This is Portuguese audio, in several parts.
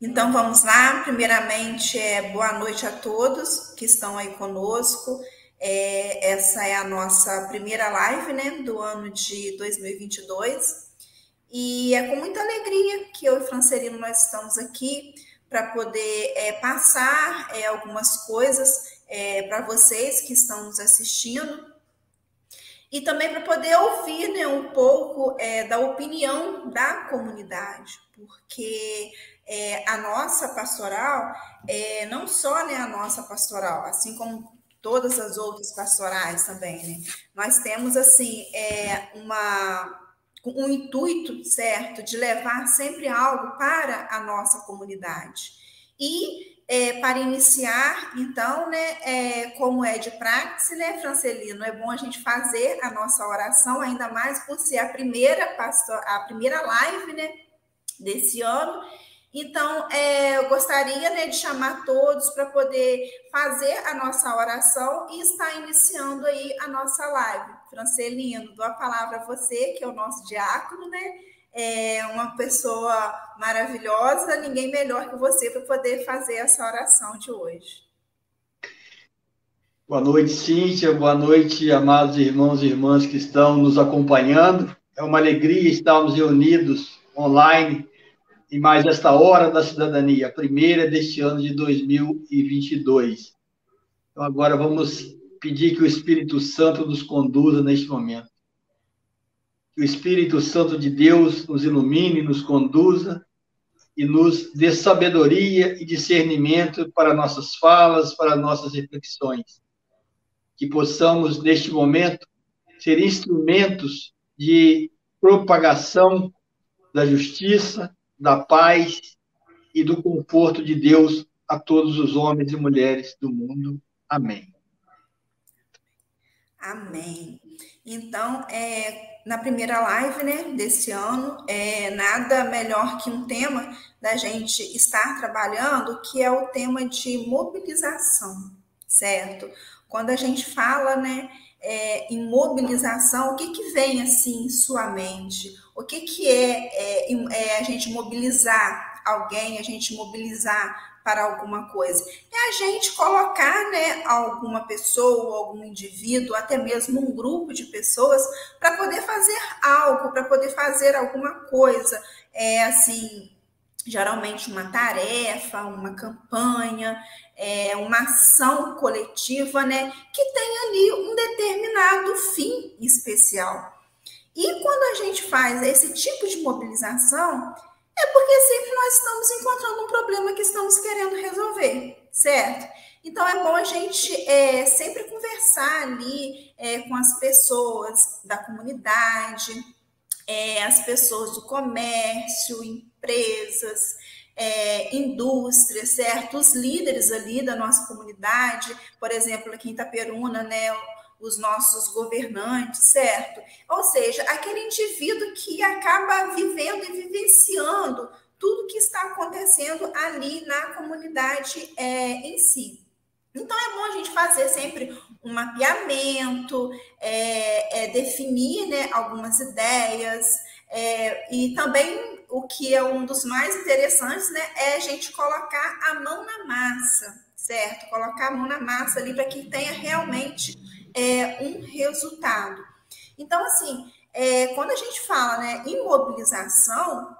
Então vamos lá. Primeiramente, é, boa noite a todos que estão aí conosco. É, essa é a nossa primeira live né, do ano de 2022. E é com muita alegria que eu e Francelino nós estamos aqui para poder é, passar é, algumas coisas é, para vocês que estão nos assistindo e também para poder ouvir né, um pouco é, da opinião da comunidade, porque é, a nossa pastoral, é, não só né, a nossa pastoral, assim como todas as outras pastorais também, né? Nós temos assim é, uma um intuito certo de levar sempre algo para a nossa comunidade. E é, para iniciar, então, né, é, como é de prática, né, Francelino, é bom a gente fazer a nossa oração, ainda mais por ser a primeira pastor, a primeira live, né, desse ano. Então, é, eu gostaria né, de chamar todos para poder fazer a nossa oração e estar iniciando aí a nossa live. Francelino, dou a palavra a você, que é o nosso diácono, né? É uma pessoa maravilhosa, ninguém melhor que você para poder fazer essa oração de hoje. Boa noite, Cíntia. Boa noite, amados irmãos e irmãs que estão nos acompanhando. É uma alegria estarmos reunidos online e mais esta hora da cidadania, a primeira deste ano de 2022. Então, agora vamos pedir que o Espírito Santo nos conduza neste momento. Que o Espírito Santo de Deus nos ilumine, nos conduza e nos dê sabedoria e discernimento para nossas falas, para nossas reflexões. Que possamos, neste momento, ser instrumentos de propagação da justiça, da paz e do conforto de Deus a todos os homens e mulheres do mundo. Amém. Amém. Então, é, na primeira live né, desse ano, é nada melhor que um tema da gente estar trabalhando, que é o tema de mobilização, certo? Quando a gente fala né, é, em mobilização, o que, que vem assim em sua mente? O que, que é, é, é a gente mobilizar alguém, a gente mobilizar para alguma coisa? É a gente colocar né, alguma pessoa, algum indivíduo, até mesmo um grupo de pessoas, para poder fazer algo, para poder fazer alguma coisa. É assim, geralmente uma tarefa, uma campanha, é, uma ação coletiva, né, que tem ali um determinado fim especial. E quando a gente faz esse tipo de mobilização, é porque sempre nós estamos encontrando um problema que estamos querendo resolver, certo? Então é bom a gente é, sempre conversar ali é, com as pessoas da comunidade, é, as pessoas do comércio, empresas, é, indústrias, certo? Os líderes ali da nossa comunidade, por exemplo, aqui em Itaperuna, né? os nossos governantes, certo? Ou seja, aquele indivíduo que acaba vivendo e vivenciando tudo que está acontecendo ali na comunidade é, em si. Então é bom a gente fazer sempre um mapeamento, é, é, definir né, algumas ideias, é, e também o que é um dos mais interessantes né, é a gente colocar a mão na massa, certo? Colocar a mão na massa ali para que tenha realmente é, um resultado. Então, assim, é, quando a gente fala né, em mobilização,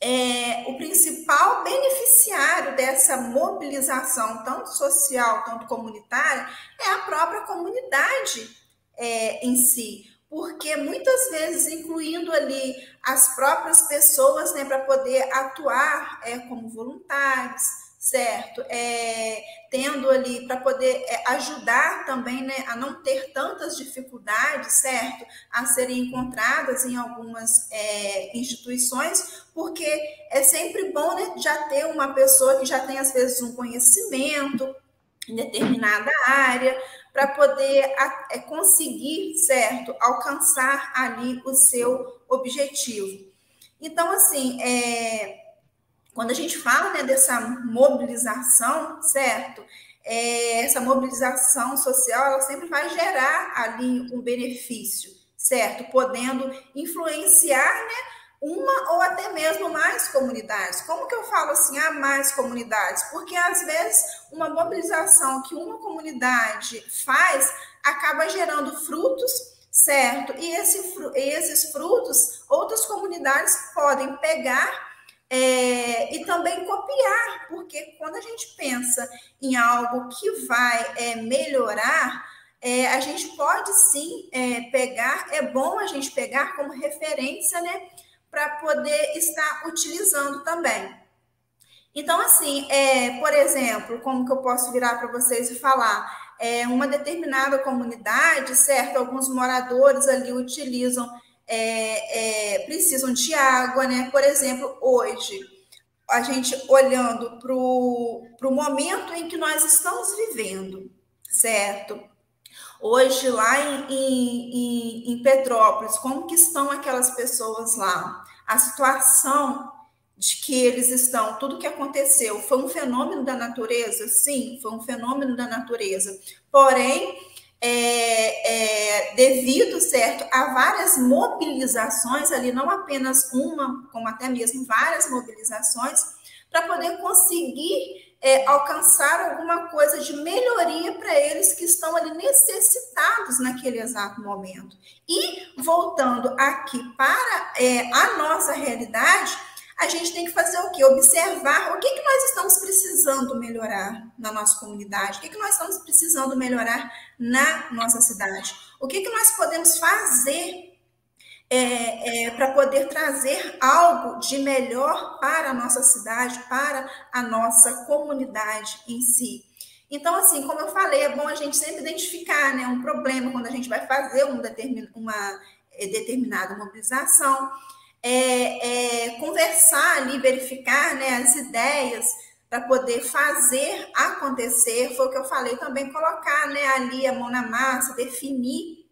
é, o principal beneficiário dessa mobilização, tanto social, tanto comunitária, é a própria comunidade é, em si. Porque muitas vezes, incluindo ali as próprias pessoas, né, para poder atuar é, como voluntários, certo? É, tendo ali para poder é, ajudar também né, a não ter tantas dificuldades, certo? A serem encontradas em algumas é, instituições, porque é sempre bom né, já ter uma pessoa que já tem, às vezes, um conhecimento em determinada área, para poder é, conseguir, certo, alcançar ali o seu objetivo. Então, assim, é, quando a gente fala né, dessa mobilização, certo? É, essa mobilização social, ela sempre vai gerar ali um benefício, certo? Podendo influenciar, né? Uma ou até mesmo mais comunidades. Como que eu falo assim, há mais comunidades? Porque às vezes uma mobilização que uma comunidade faz acaba gerando frutos, certo? E esse, esses frutos outras comunidades podem pegar é, e também copiar, porque quando a gente pensa em algo que vai é, melhorar, é, a gente pode sim é, pegar, é bom a gente pegar como referência, né? Para poder estar utilizando também. Então, assim, é, por exemplo, como que eu posso virar para vocês e falar? É, uma determinada comunidade, certo? Alguns moradores ali utilizam, é, é, precisam de água, né? Por exemplo, hoje, a gente olhando para o momento em que nós estamos vivendo, certo? Hoje, lá em, em, em, Petrópolis, como que estão aquelas pessoas lá? A situação de que eles estão, tudo que aconteceu, foi um fenômeno da natureza? Sim, foi um fenômeno da natureza. Porém, é, é, devido, certo, a várias mobilizações ali, não apenas uma, como até mesmo várias mobilizações, para poder conseguir é, alcançar alguma coisa de melhoria para eles que estão ali necessitados naquele exato momento. E voltando aqui para é, a nossa realidade, a gente tem que fazer o quê? Observar o que, que nós estamos precisando melhorar na nossa comunidade, o que, que nós estamos precisando melhorar na nossa cidade, o que, que nós podemos fazer é, é, para poder trazer algo de melhor para a nossa cidade, para a nossa comunidade em si. Então, assim, como eu falei, é bom a gente sempre identificar né, um problema quando a gente vai fazer um determin, uma é, determinada mobilização, é, é, conversar ali, verificar né, as ideias para poder fazer acontecer. Foi o que eu falei também, colocar né, ali a mão na massa, definir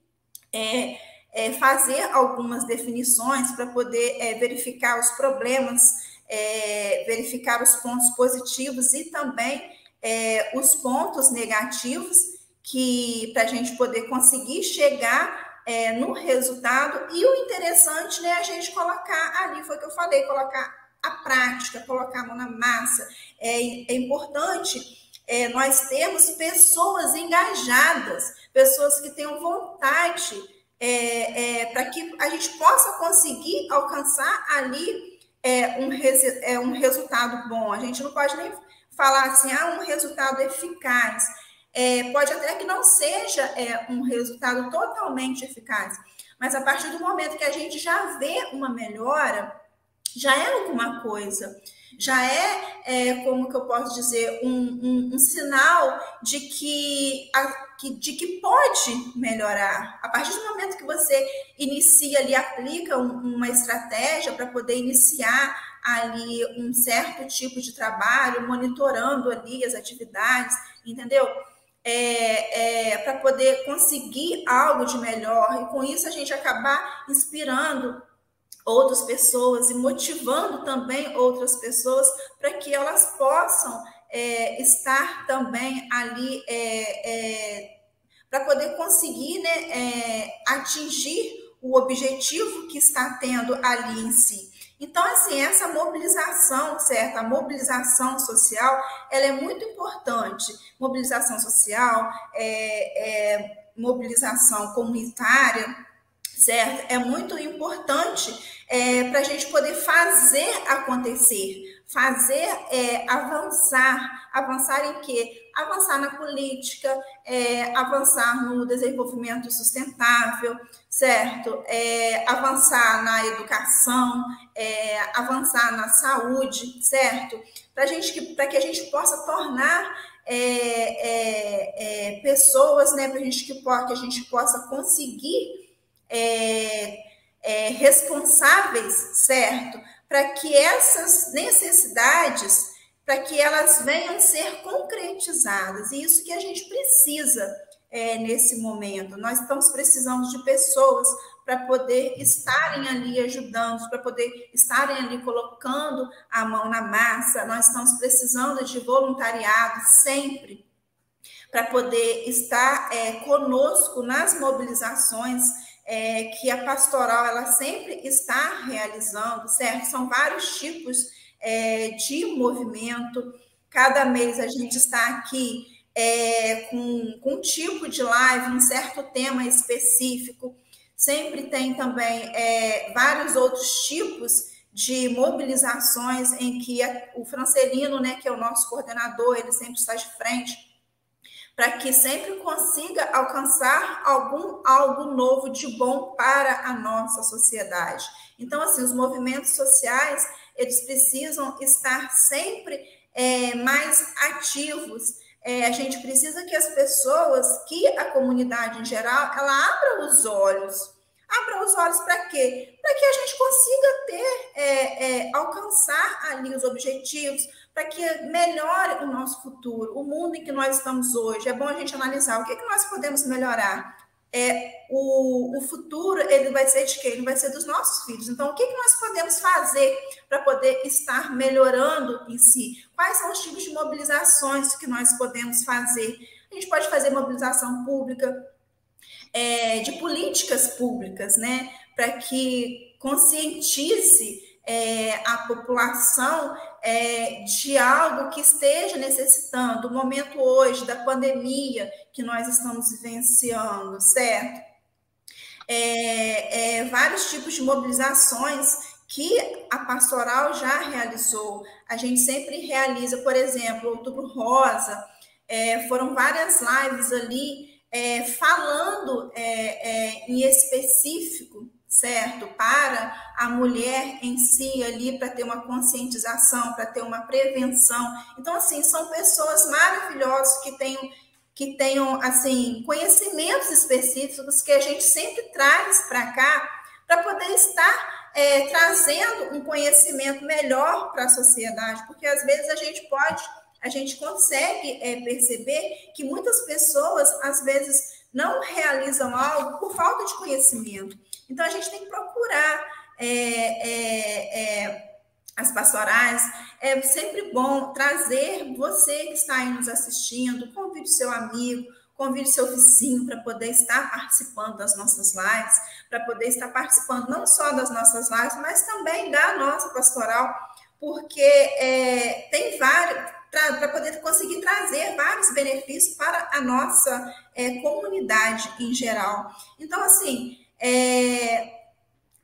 é, é, fazer algumas definições para poder é, verificar os problemas, é, verificar os pontos positivos e também é, os pontos negativos, que para a gente poder conseguir chegar é, no resultado. E o interessante né, é a gente colocar ali, foi o que eu falei, colocar a prática, colocar a mão na massa. É, é importante nós termos pessoas engajadas, pessoas que tenham vontade é, é, para que a gente possa conseguir alcançar ali é, um, é, um resultado bom. A gente não pode nem falar assim, ah, um resultado eficaz. É, pode até que não seja é, um resultado totalmente eficaz, mas a partir do momento que a gente já vê uma melhora, já é alguma coisa já é, é, como que eu posso dizer, um, um, um sinal de que, a, que, de que pode melhorar. A partir do momento que você inicia ali, aplica um, uma estratégia para poder iniciar ali um certo tipo de trabalho, monitorando ali as atividades, entendeu? É, é, para poder conseguir algo de melhor e com isso a gente acabar inspirando outras pessoas e motivando também outras pessoas para que elas possam é, estar também ali é, é, para poder conseguir né, é, atingir o objetivo que está tendo ali em si. Então, assim, essa mobilização, certo? A mobilização social, ela é muito importante. Mobilização social, é, é mobilização comunitária, certo? É muito importante é, para a gente poder fazer acontecer, fazer é, avançar. Avançar em quê? Avançar na política, é, avançar no desenvolvimento sustentável, certo? É, avançar na educação, é, avançar na saúde, certo? Para para que a gente possa tornar é, pessoas, né, para gente que, que a gente possa conseguir é, é, responsáveis, certo? Para que essas necessidades, para que elas venham ser concretizadas. E isso que a gente precisa é, nesse momento. Nós estamos precisando de pessoas para poder estarem ali ajudando, para poder estarem ali colocando a mão na massa. Nós estamos precisando de voluntariado sempre para poder estar é, conosco nas mobilizações é, que a pastoral ela sempre está realizando, certo? São vários tipos é, de movimento. Cada mês a gente está aqui é, com, com um tipo de live, um certo tema específico. Sempre tem também é, vários outros tipos de mobilizações em que o Francelino, né, que é o nosso coordenador, ele sempre está de frente para que sempre consiga alcançar algum algo novo de bom para a nossa sociedade. Então, assim, os movimentos sociais eles precisam estar sempre é, mais ativos. É, a gente precisa que as pessoas, que a comunidade em geral, ela abra os olhos. Abra os olhos para quê? Para que a gente consiga ter, é, é alcançar ali os objetivos, para que melhore o nosso futuro, o mundo em que nós estamos hoje. É bom a gente analisar o que, é que nós podemos melhorar. É, o, o futuro ele vai ser de quem? Ele vai ser dos nossos filhos. Então, o que, é que nós podemos fazer para poder estar melhorando em si? Quais são os tipos de mobilizações que nós podemos fazer? A gente pode fazer mobilização pública, é, de políticas públicas, né? Para que conscientize é, a população é, de algo que esteja necessitando, o momento hoje da pandemia que nós estamos vivenciando, certo? É, é, vários tipos de mobilizações que a pastoral já realizou. A gente sempre realiza, por exemplo, Outubro Rosa, é, foram várias lives ali é, falando é, em específico certo? Para a mulher em si ali, para ter uma conscientização, para ter uma prevenção. Então, assim, são pessoas maravilhosas que tenham, que tenham assim, conhecimentos específicos que a gente sempre traz para cá, para poder estar é, trazendo um conhecimento melhor para a sociedade, porque às vezes a gente pode, a gente consegue é, perceber que muitas pessoas, às vezes, não realizam algo por falta de conhecimento. Então, a gente tem que procurar é, é, é, as pastorais. É sempre bom trazer você que está aí nos assistindo, convide seu amigo, convide seu vizinho para poder estar participando das nossas lives, para poder estar participando não só das nossas lives, mas também da nossa pastoral, porque é, tem vários para poder conseguir trazer vários benefícios para a nossa é, comunidade em geral. Então, assim, é,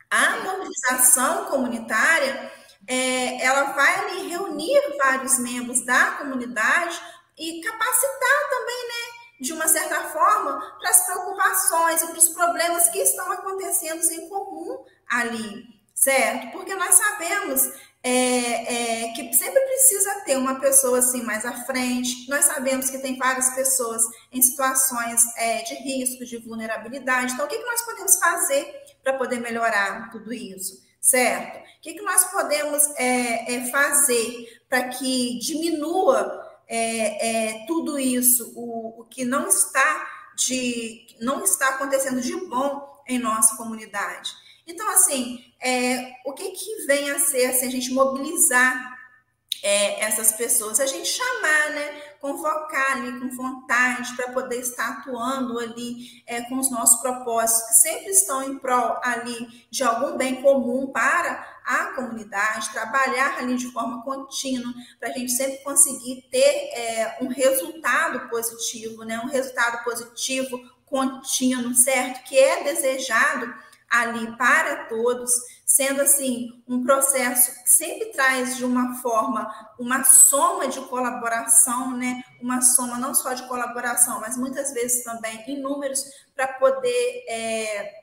a mobilização comunitária é, ela vai reunir vários membros da comunidade e capacitar também, né, de uma certa forma, para as preocupações e para os problemas que estão acontecendo em comum ali, certo? Porque nós sabemos é, é, que sempre precisa ter uma pessoa assim mais à frente. Nós sabemos que tem várias pessoas em situações é, de risco, de vulnerabilidade. Então, o que, que nós podemos fazer para poder melhorar tudo isso? Certo? O que, que nós podemos é, é, fazer para que diminua é, tudo isso, o, o que não está de não está acontecendo de bom em nossa comunidade? Então, assim, é, o que, que vem a ser assim, a gente mobilizar é, essas pessoas? A gente chamar, né? Convocar ali com vontade para poder estar atuando ali é, com os nossos propósitos, que sempre estão em prol ali de algum bem comum para a comunidade, trabalhar ali de forma contínua, para a gente sempre conseguir ter é, um resultado positivo, né? Um resultado positivo contínuo, certo? Que é desejado ali para todos, sendo assim um processo que sempre traz de uma forma uma soma de colaboração, né? Uma soma não só de colaboração, mas muitas vezes também em números para poder é,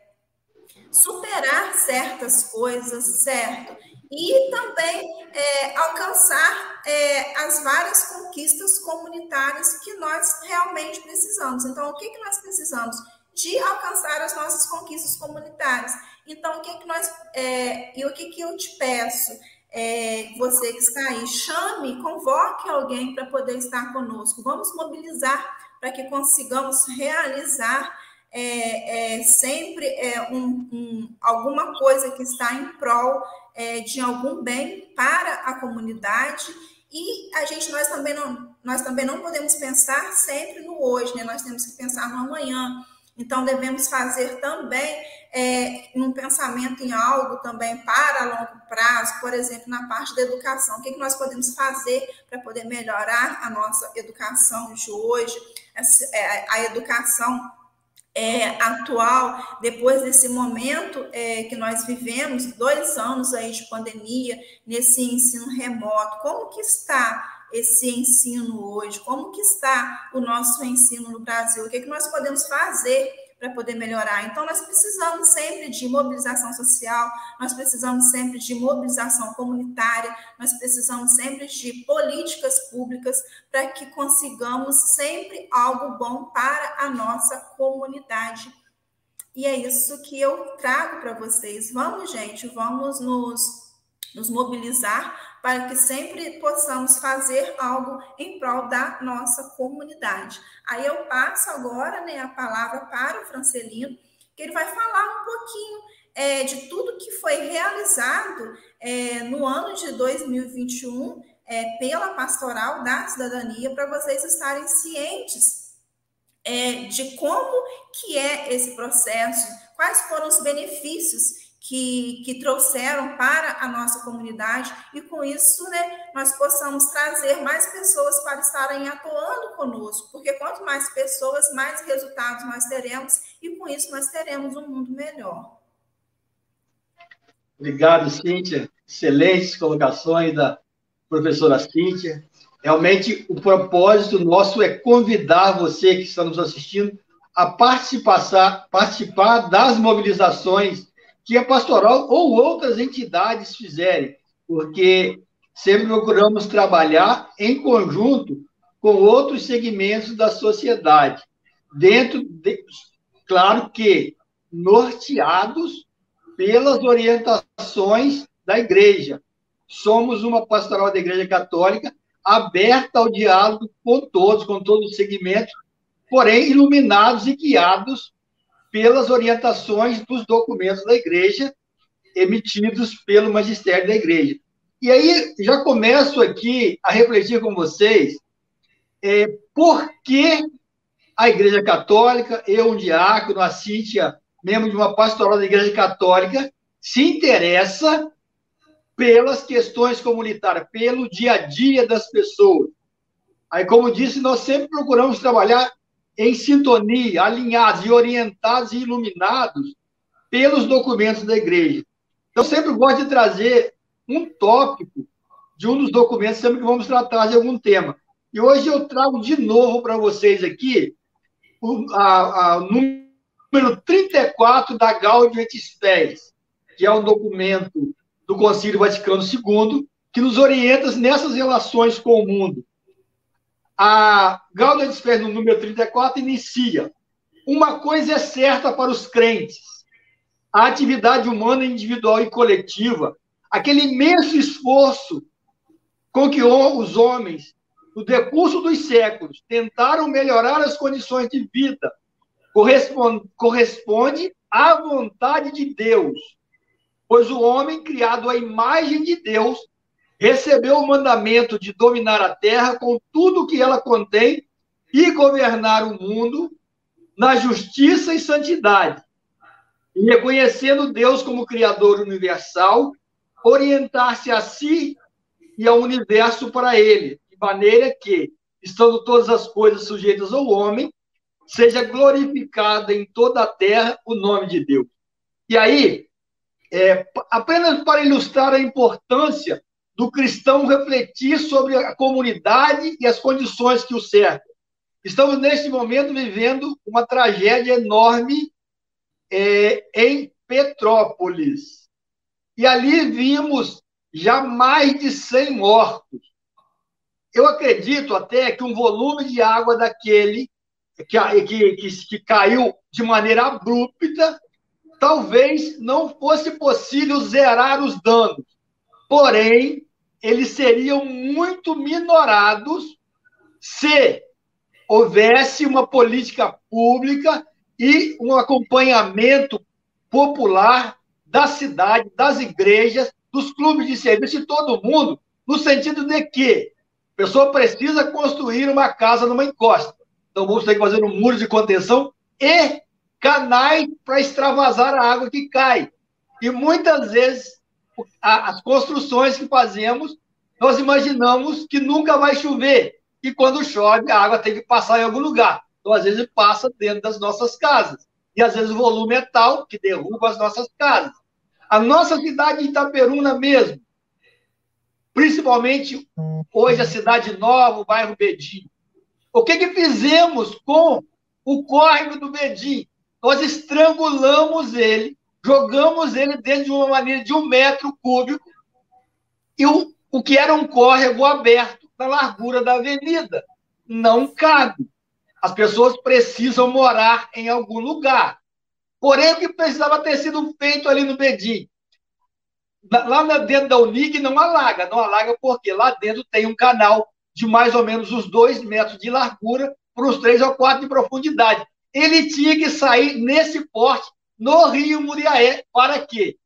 superar certas coisas, certo? E também é, alcançar é, as várias conquistas comunitárias que nós realmente precisamos. Então, o que, que nós precisamos? De alcançar as nossas conquistas comunitárias. Então, o que, que nós é, e o que, que eu te peço? É, você que está aí, chame, convoque alguém para poder estar conosco. Vamos mobilizar para que consigamos realizar é, é, sempre é, um, um, alguma coisa que está em prol é, de algum bem para a comunidade e a gente nós também não nós também não podemos pensar sempre no hoje, né? Nós temos que pensar no amanhã. Então, devemos fazer também é, um pensamento em algo também para longo prazo, por exemplo, na parte da educação. O que, que nós podemos fazer para poder melhorar a nossa educação de hoje, é, a educação é, atual, depois desse momento é, que nós vivemos, dois anos aí de pandemia, nesse ensino remoto, como que está esse ensino hoje? Como que está o nosso ensino no Brasil? O que, é que nós podemos fazer para poder melhorar? Então, nós precisamos sempre de mobilização social, nós precisamos sempre de mobilização comunitária, nós precisamos sempre de políticas públicas para que consigamos sempre algo bom para a nossa comunidade. E é isso que eu trago para vocês. Vamos, gente, vamos nos nos mobilizar para que sempre possamos fazer algo em prol da nossa comunidade. Aí eu passo agora né, a palavra para o Francelino, que ele vai falar um pouquinho é, de tudo que foi realizado é, no ano de 2021 é, pela Pastoral da Cidadania, para vocês estarem cientes é, de como que é esse processo, quais foram os benefícios que, que trouxeram para a nossa comunidade e com isso né, nós possamos trazer mais pessoas para estarem atuando conosco, porque quanto mais pessoas, mais resultados nós teremos e com isso nós teremos um mundo melhor. Obrigado, Cíntia. Excelentes colocações da professora Cíntia. Realmente, o propósito nosso é convidar você que está nos assistindo a participar, participar das mobilizações que a pastoral ou outras entidades fizerem, porque sempre procuramos trabalhar em conjunto com outros segmentos da sociedade, dentro de, claro que norteados pelas orientações da igreja. Somos uma pastoral da Igreja Católica aberta ao diálogo com todos, com todos os segmentos, porém iluminados e guiados pelas orientações dos documentos da igreja emitidos pelo magistério da igreja. E aí já começo aqui a refletir com vocês é, por que a Igreja Católica, eu, um diácono, a Cíntia, membro de uma pastoral da Igreja Católica, se interessa pelas questões comunitárias, pelo dia a dia das pessoas. Aí, como disse, nós sempre procuramos trabalhar em sintonia, alinhados e orientados e iluminados pelos documentos da igreja. Eu sempre gosto de trazer um tópico de um dos documentos, sempre que vamos tratar de algum tema. E hoje eu trago de novo para vocês aqui o a, a, número 34 da Gaudium et Spes, que é um documento do Concílio Vaticano II, que nos orienta nessas relações com o mundo. A Gaudium et no número 34, inicia. Uma coisa é certa para os crentes: a atividade humana individual e coletiva, aquele imenso esforço com que os homens, no decurso dos séculos, tentaram melhorar as condições de vida, corresponde, corresponde à vontade de Deus. Pois o homem, criado à imagem de Deus, recebeu o mandamento de dominar a terra com tudo o que ela contém e governar o mundo na justiça e santidade, e reconhecendo Deus como Criador universal, orientar-se a si e ao universo para ele, de maneira que, estando todas as coisas sujeitas ao homem, seja glorificado em toda a terra o nome de Deus. E aí, é, apenas para ilustrar a importância do cristão refletir sobre a comunidade e as condições que o cercam. Estamos, neste momento, vivendo uma tragédia enorme é, em Petrópolis. E ali vimos já mais de 100 mortos. Eu acredito até que um volume de água daquele que, que, que, que caiu de maneira abrupta, talvez não fosse possível zerar os danos. Porém, eles seriam muito minorados se houvesse uma política pública e um acompanhamento popular da cidade, das igrejas, dos clubes de serviço de todo mundo, no sentido de que a pessoa precisa construir uma casa numa encosta. Então vamos ter que fazer um muro de contenção e canais para extravasar a água que cai. E muitas vezes, as construções que fazemos, nós imaginamos que nunca vai chover. E quando chove, a água tem que passar em algum lugar. Então, às vezes, passa dentro das nossas casas. E às vezes o volume é tal que derruba as nossas casas. A nossa cidade de Itaperuna mesmo, principalmente hoje a cidade nova, o bairro Bedim. O que, que fizemos com o córrego do Bedim? Nós estrangulamos ele, jogamos ele dentro de uma maneira de um metro cúbico, e o, o que era um córrego aberto na largura da avenida. Não cabe. As pessoas precisam morar em algum lugar. Porém, o que precisava ter sido feito ali no Bedim? Lá dentro da Unig não alaga. Não alaga porque lá dentro tem um canal de mais ou menos os dois metros de largura para os três ou quatro de profundidade. Ele tinha que sair nesse porte no Rio Muriaé para que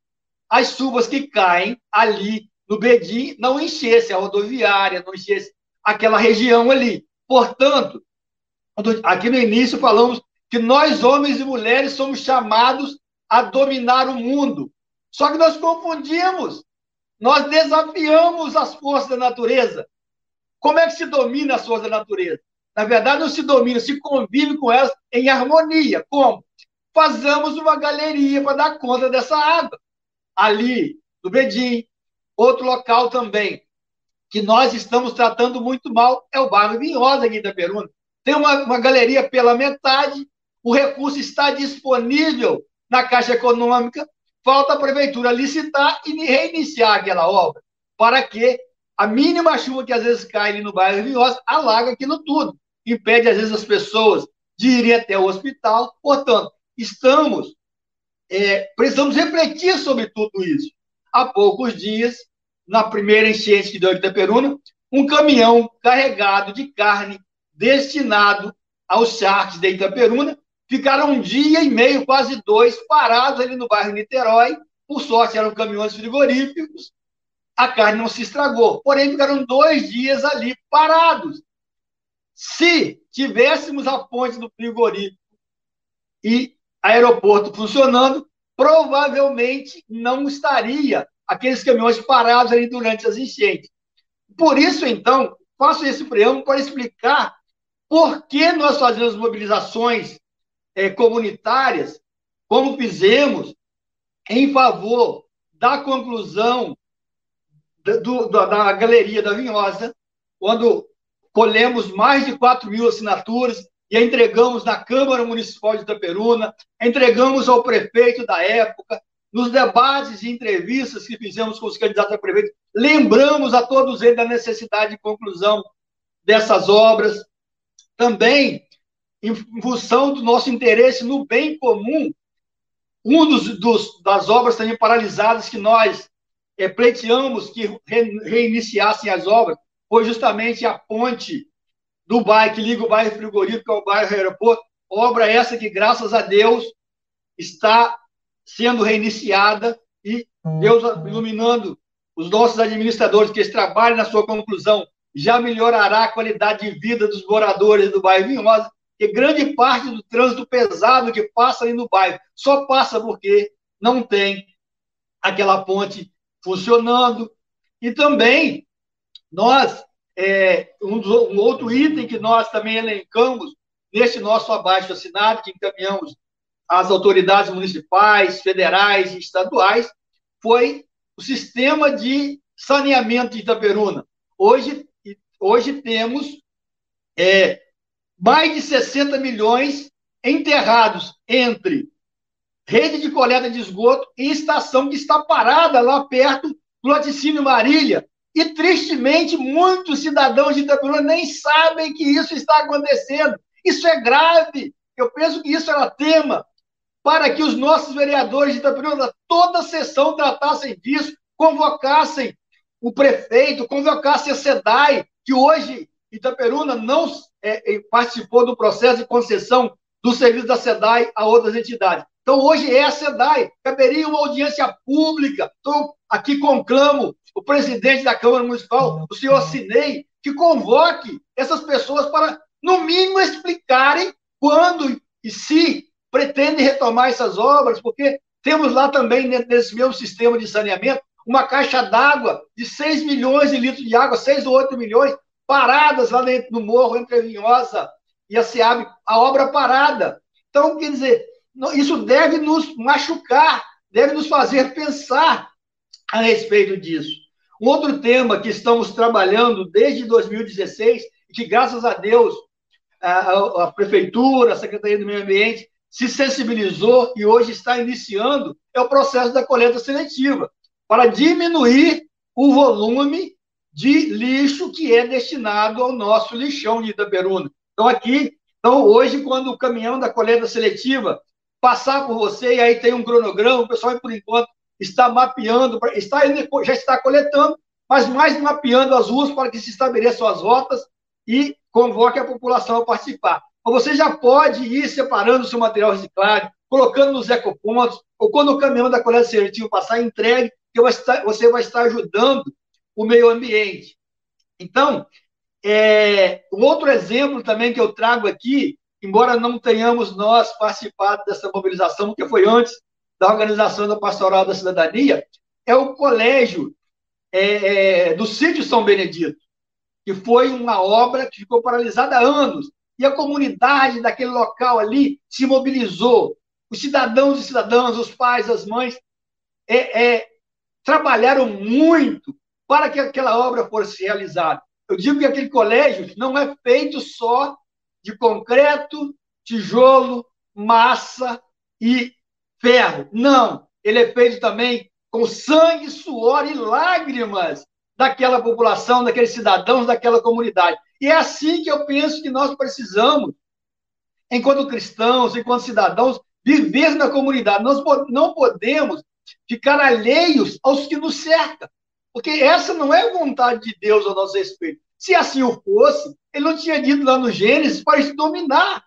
as chuvas que caem ali no Bedim não enchessem a rodoviária, não enchessem aquela região ali. Portanto, aqui no início falamos que nós, homens e mulheres, somos chamados a dominar o mundo. Só que nós confundimos. Nós desafiamos as forças da natureza. Como é que se domina as forças da natureza? Na verdade, não se domina, se convive com elas em harmonia. Como? Fazemos uma galeria para dar conta dessa água. Ali, no Bedim, outro local também, que nós estamos tratando muito mal, é o bairro Vinhosa, aqui em Itaperuna. Tem uma, uma galeria pela metade, o recurso está disponível na Caixa Econômica, falta a prefeitura licitar e reiniciar aquela obra, para que a mínima chuva que às vezes cai ali no bairro Vinhosa alaga aquilo tudo, impede às vezes as pessoas de irem até o hospital. Portanto, estamos, é, precisamos refletir sobre tudo isso. Há poucos dias, na primeira enchente que deu em Itaperuna, um caminhão carregado de carne destinado aos charques de Itaperuna ficaram um dia e meio, quase dois, parados ali no bairro Niterói. Por sorte, eram caminhões frigoríficos. A carne não se estragou. Porém, ficaram dois dias ali parados. Se tivéssemos a ponte do frigorífico e aeroporto funcionando, provavelmente não estaria aqueles caminhões parados ali durante as enchentes. Por isso, então, faço esse preâmbulo para explicar por que nós fazemos mobilizações é, comunitárias, como fizemos em favor da conclusão da, do, da Galeria da Vinhosa, quando colhemos mais de 4 mil assinaturas e entregamos na Câmara Municipal de Itaperuna, entregamos ao prefeito da época, nos debates e entrevistas que fizemos com os candidatos a prefeito, lembramos a todos eles da necessidade de conclusão dessas obras. Também, em função do nosso interesse no bem comum, um dos, dos das obras também paralisadas que nós é, pleiteamos que re, reiniciassem as obras foi justamente a ponte do bairro, que liga o bairro frigorífico ao bairro aeroporto. Obra essa que, graças a Deus, está sendo reiniciada e Deus iluminando os nossos administradores que eles trabalhem na sua conclusão já melhorará a qualidade de vida dos moradores do bairro Vinhosa, que grande parte do trânsito pesado que passa ali no bairro só passa porque não tem aquela ponte funcionando. E também nós, é, um, um, outro item que nós também elencamos neste nosso abaixo assinado, que encaminhamos às autoridades municipais, federais e estaduais, foi o sistema de saneamento de Itaperuna. Hoje hoje temos é, mais de 60 milhões enterrados entre rede de coleta de esgoto e estação que está parada lá perto do laticínio Marília. E, tristemente, muitos cidadãos de Itaperuna nem sabem que isso está acontecendo. Isso é grave. Eu penso que isso era tema para que os nossos vereadores de Itaperuna, toda a sessão, tratassem disso, convocassem o prefeito, convocassem a SEDAI, que hoje Itaperuna não é, é, participou do processo de concessão do serviço da SEDAI a outras entidades. Então, hoje é a SEDAI, caberia uma audiência pública. Então, aqui conclamo o presidente da Câmara Municipal, o senhor Cinei, que convoque essas pessoas para, no mínimo, explicarem quando e se pretendem retomar essas obras, porque temos lá também, nesse mesmo sistema de saneamento, uma caixa d'água de 6 milhões de litros de água, 6 ou 8 milhões, paradas lá dentro do morro, entre a Vinhosa e a SEAB, a obra parada. Então, quer dizer, isso deve nos machucar, deve nos fazer pensar a respeito disso. Um outro tema que estamos trabalhando desde 2016, e que, graças a Deus, a, a, Prefeitura, a Secretaria do Meio Ambiente se sensibilizou e hoje está iniciando, é o processo da coleta seletiva, para diminuir o volume de lixo que é destinado ao nosso lixão de Itaperuna. Então, aqui, então, hoje, quando o caminhão da coleta seletiva passar por você, e aí tem um cronograma, o pessoal, por enquanto, está mapeando, está, já está coletando, mas mais mapeando as ruas para que se estabeleçam as rotas e convoque a população a participar. Você já pode ir separando o seu material reciclado, colocando nos ecopontos, ou quando o caminhão da coleta seletiva passar, entregue, que você vai estar ajudando o meio ambiente. Então, é, um outro exemplo também que eu trago aqui, embora não tenhamos nós participado dessa mobilização, que foi antes da organização da Pastoral da Cidadania, é o colégio é, é, do sítio São Benedito, que foi uma obra que ficou paralisada há anos, e a comunidade daquele local ali se mobilizou. Os cidadãos e cidadãs, os pais, as mães, é, é, trabalharam muito para que aquela obra fosse realizada. Eu digo que aquele colégio não é feito só de concreto, tijolo, massa e ferro. Não, ele é feito também com sangue, suor e lágrimas daquela população, daqueles cidadãos, daquela comunidade. E é assim que eu penso que nós precisamos, enquanto cristãos, enquanto cidadãos, viver na comunidade. Nós não podemos ficar alheios aos que nos cercam, porque essa não é vontade de Deus a nosso respeito. Se assim o fosse, ele não tinha dito lá no Gênesis para a gente dominar,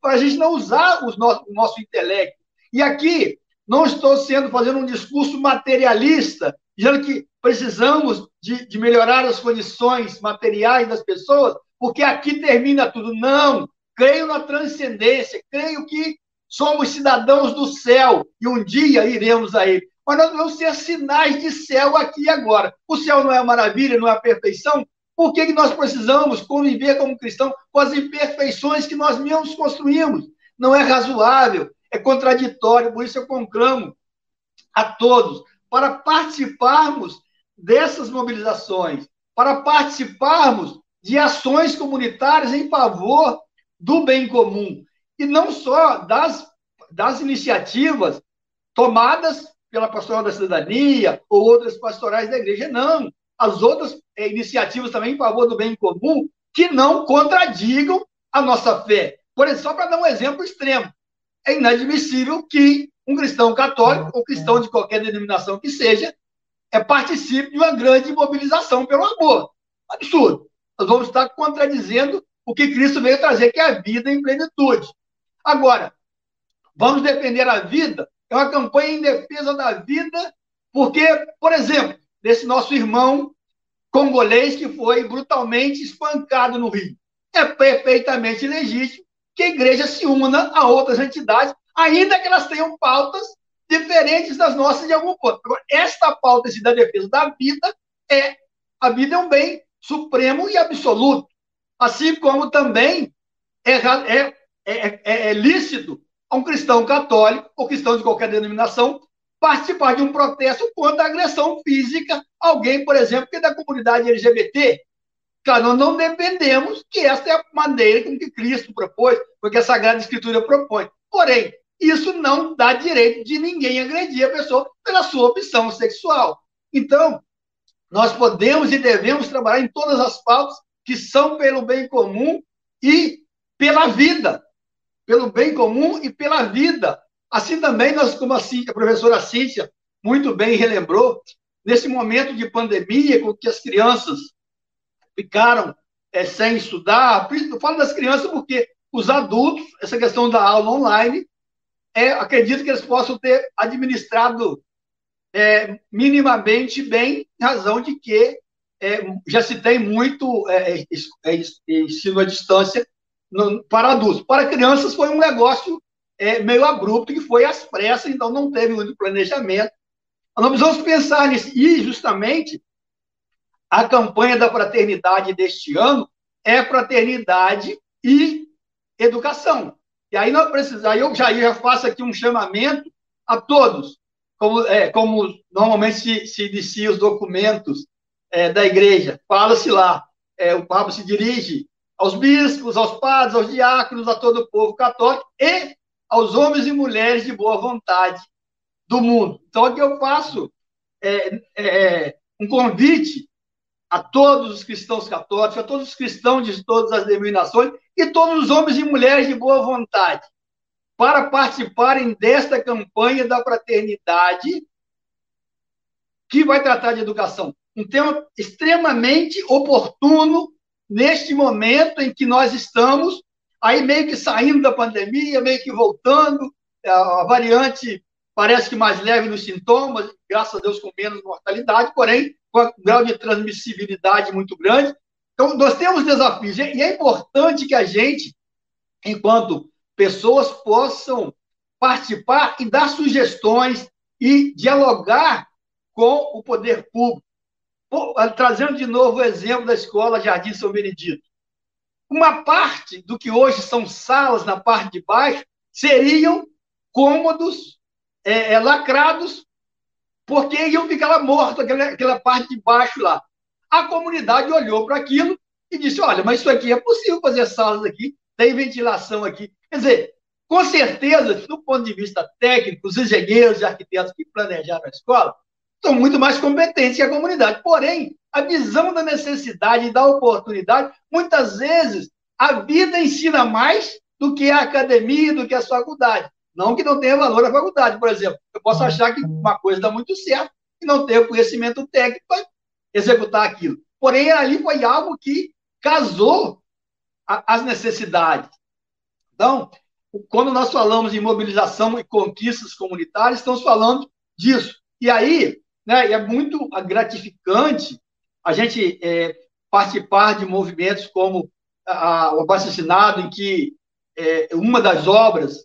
para a gente não usar nosso, o nosso intelecto. E aqui, não estou sendo fazendo um discurso materialista, dizendo que precisamos de, de melhorar as condições materiais das pessoas, porque aqui termina tudo. Não, creio na transcendência, creio que somos cidadãos do céu e um dia iremos a ele. Mas nós vamos ser sinais de céu aqui e agora. O céu não é a maravilha, não é a perfeição. Por que, que nós precisamos conviver como cristão com as imperfeições que nós mesmos construímos? Não é razoável, é contraditório, por isso eu conclamo a todos para participarmos dessas mobilizações, para participarmos de ações comunitárias em favor do bem comum, e não só das, das iniciativas tomadas pela Pastoral da Cidadania ou outras pastorais da igreja, não. As outras é, iniciativas também em favor do bem comum que não contradigam a nossa fé. Por exemplo, só para dar um exemplo extremo, é inadmissível que um cristão católico ou cristão de qualquer denominação que seja é, participe de uma grande mobilização pelo amor. Absurdo. Nós vamos estar contradizendo o que Cristo veio trazer, que é a vida em plenitude. Agora, vamos defender a vida. É uma campanha em defesa da vida, porque, por exemplo, desse nosso irmão congolês que foi brutalmente espancado no Rio. É perfeitamente legítimo que a igreja se una a outras entidades, ainda que elas tenham pautas diferentes das nossas de algum ponto. Agora, esta pauta da defesa da vida é a vida é um bem supremo e absoluto, assim como também é, é, é, é, lícito a um cristão católico ou cristão de qualquer denominação participar de um protesto contra a agressão física a alguém, por exemplo, que é da comunidade LGBT. Claro, nós não dependemos que esta é a maneira com que Cristo propôs, porque a Sagrada Escritura propõe. Porém, isso não dá direito de ninguém agredir a pessoa pela sua opção sexual. Então, nós podemos e devemos trabalhar em todas as pautas que são pelo bem comum e pela vida. Pelo bem comum e pela vida. Assim também, nós, como a professora Cíntia muito bem relembrou, nesse momento de pandemia, com que as crianças ficaram é, sem estudar, eu falo das crianças porque os adultos, essa questão da aula online, é, acredito que eles possam ter administrado é, minimamente bem, em razão de que é, já se tem muito é, é, ensino à distância no, para adultos. Para crianças foi um negócio é, meio abrupto, que foi às pressas, então não teve muito planejamento. Nós precisamos pensar nisso. E, justamente, a campanha da fraternidade deste ano é fraternidade e educação. E aí nós precisamos, eu já, já faço aqui um chamamento a todos, como, é, como normalmente se, se inicia os documentos é, da igreja, fala-se lá, é, o Papa se dirige aos bispos, aos padres, aos diáconos, a todo o povo católico e aos homens e mulheres de boa vontade do mundo. Então, aqui eu faço é, é, um convite a todos os cristãos católicos, a todos os cristãos de todas as denominações e todos os homens e mulheres de boa vontade para participarem desta campanha da fraternidade que vai tratar de educação. Um tema extremamente oportuno neste momento em que nós estamos aí meio que saindo da pandemia, meio que voltando, a variante parece que mais leve nos sintomas, graças a Deus com menos mortalidade, porém com um grau de transmissibilidade muito grande. Então, nós temos desafios, e é importante que a gente, enquanto pessoas, possam participar e dar sugestões e dialogar com o poder público. Trazendo de novo o exemplo da escola Jardim São Benedito. Uma parte do que hoje são salas na parte de baixo seriam cômodos é, é, lacrados, porque iam ficar lá morto, aquela, aquela parte de baixo lá. A comunidade olhou para aquilo e disse: olha, mas isso aqui é possível fazer salas aqui, tem ventilação aqui. Quer dizer, com certeza, do ponto de vista técnico, os engenheiros e arquitetos que planejaram a escola são muito mais competentes que a comunidade. Porém, a visão da necessidade e da oportunidade, muitas vezes, a vida ensina mais do que a academia, do que as faculdades. Não que não tenha valor a faculdade, por exemplo. Eu posso uhum. achar que uma coisa dá muito certo e não ter o conhecimento técnico para executar aquilo. Porém, ali foi algo que casou a, as necessidades. Então, quando nós falamos em mobilização e conquistas comunitárias, estamos falando disso. E aí, né, é muito gratificante a gente é, participar de movimentos como a, a, o abastecimento, em que é, uma das obras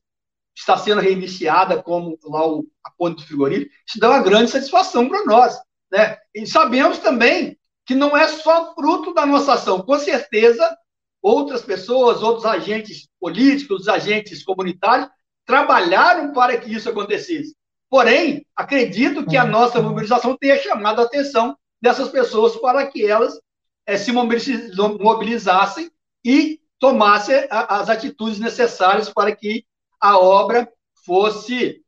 está sendo reiniciada, como lá o, a ponte do frigorífico, isso dá uma grande satisfação para nós. Né? E sabemos também que não é só fruto da nossa ação. Com certeza, outras pessoas, outros agentes políticos, agentes comunitários, trabalharam para que isso acontecesse. Porém, acredito que a nossa mobilização tenha chamado a atenção dessas pessoas para que elas é, se mobilizassem e tomassem as atitudes necessárias para que a obra fosse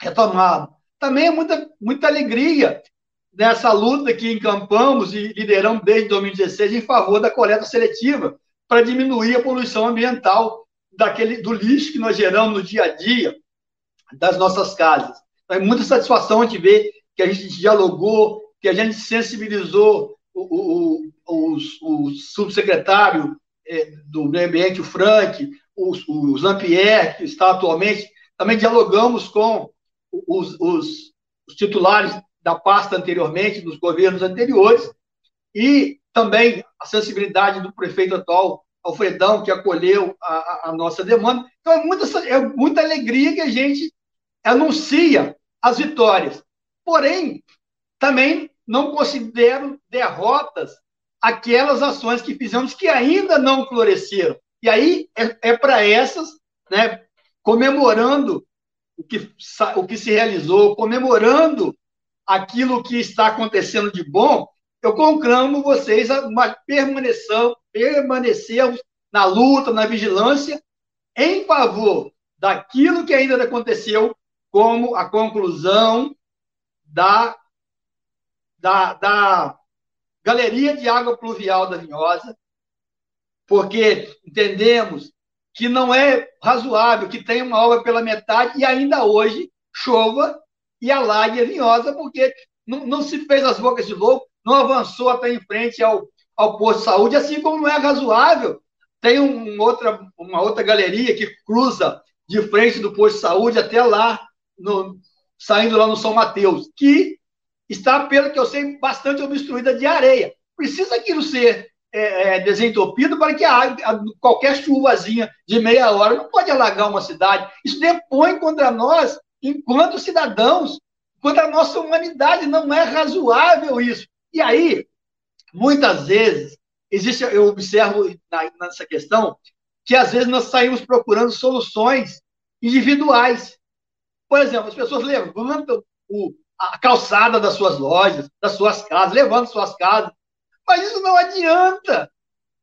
retomada. Também é muita, muita alegria nessa luta que encampamos e lideramos desde 2016 em favor da coleta seletiva para diminuir a poluição ambiental daquele, do lixo que nós geramos no dia a dia das nossas casas. Então, é muita satisfação a gente ver que a gente dialogou, que a gente sensibilizou o, o, o, o subsecretário é, do meio ambiente, o Frank, os, o Zampier, que está atualmente, também dialogamos com os, os, os titulares da pasta anteriormente, dos governos anteriores, e também a sensibilidade do prefeito atual, Alfredão, que acolheu a, a, nossa demanda. Então, é muita, é muita alegria que a gente anuncia as vitórias. Porém, também não considero derrotas aquelas ações que fizemos que ainda não floresceram. E aí é, é para essas, né, comemorando o que, o que se realizou, comemorando aquilo que está acontecendo de bom, eu conclamo vocês a permanecer, permanecermos na luta, na vigilância, em favor daquilo que ainda aconteceu, como a conclusão da, da, da Galeria de Água Pluvial da Vinhosa, porque entendemos que não é razoável que tenha uma obra pela metade e ainda hoje chova e alague a Vinhosa, porque não, não se fez as bocas de lobo, não avançou até em frente ao, ao posto de saúde, assim como não é razoável. Tem um outra, uma outra galeria que cruza de frente do posto de saúde até lá, no, saindo lá no São Mateus, que está, pelo que eu sei, bastante obstruída de areia. Precisa aquilo ser é, é, desentupido para que a, a, qualquer chuvazinha de meia hora não pode alagar uma cidade. Isso depõe contra nós, enquanto cidadãos, contra a nossa humanidade. Não é razoável isso. E aí, muitas vezes, existe, eu observo nessa questão, que às vezes nós saímos procurando soluções individuais. Por exemplo, as pessoas levantam o, a calçada das suas lojas, das suas casas, levantam suas casas, mas isso não adianta.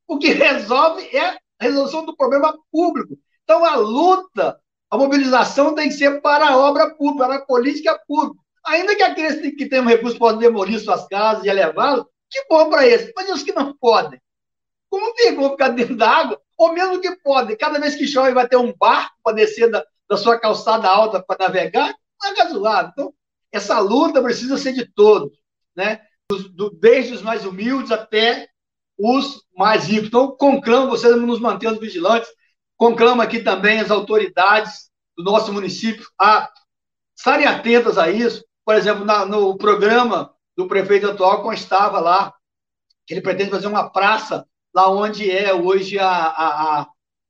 O que resolve é a resolução do problema público. Então, a luta, a mobilização tem que ser para a obra pública, para a política pública. Ainda que aqueles que têm um recurso possam demolir suas casas e elevá-los, que bom para eles. Mas os que não podem? Como tem como ficar dentro da água? Ou mesmo que podem, cada vez que chove vai ter um barco para descer da, da sua calçada alta para navegar? Não é razoável. Então, essa luta precisa ser de todos, né? Do, desde os mais humildes até os mais ricos. Então, conclamo vocês nos mantendo vigilantes, conclamo aqui também as autoridades do nosso município a estarem atentas a isso. Por exemplo, na, no programa do prefeito atual constava lá que ele pretende fazer uma praça lá onde é hoje a, a, a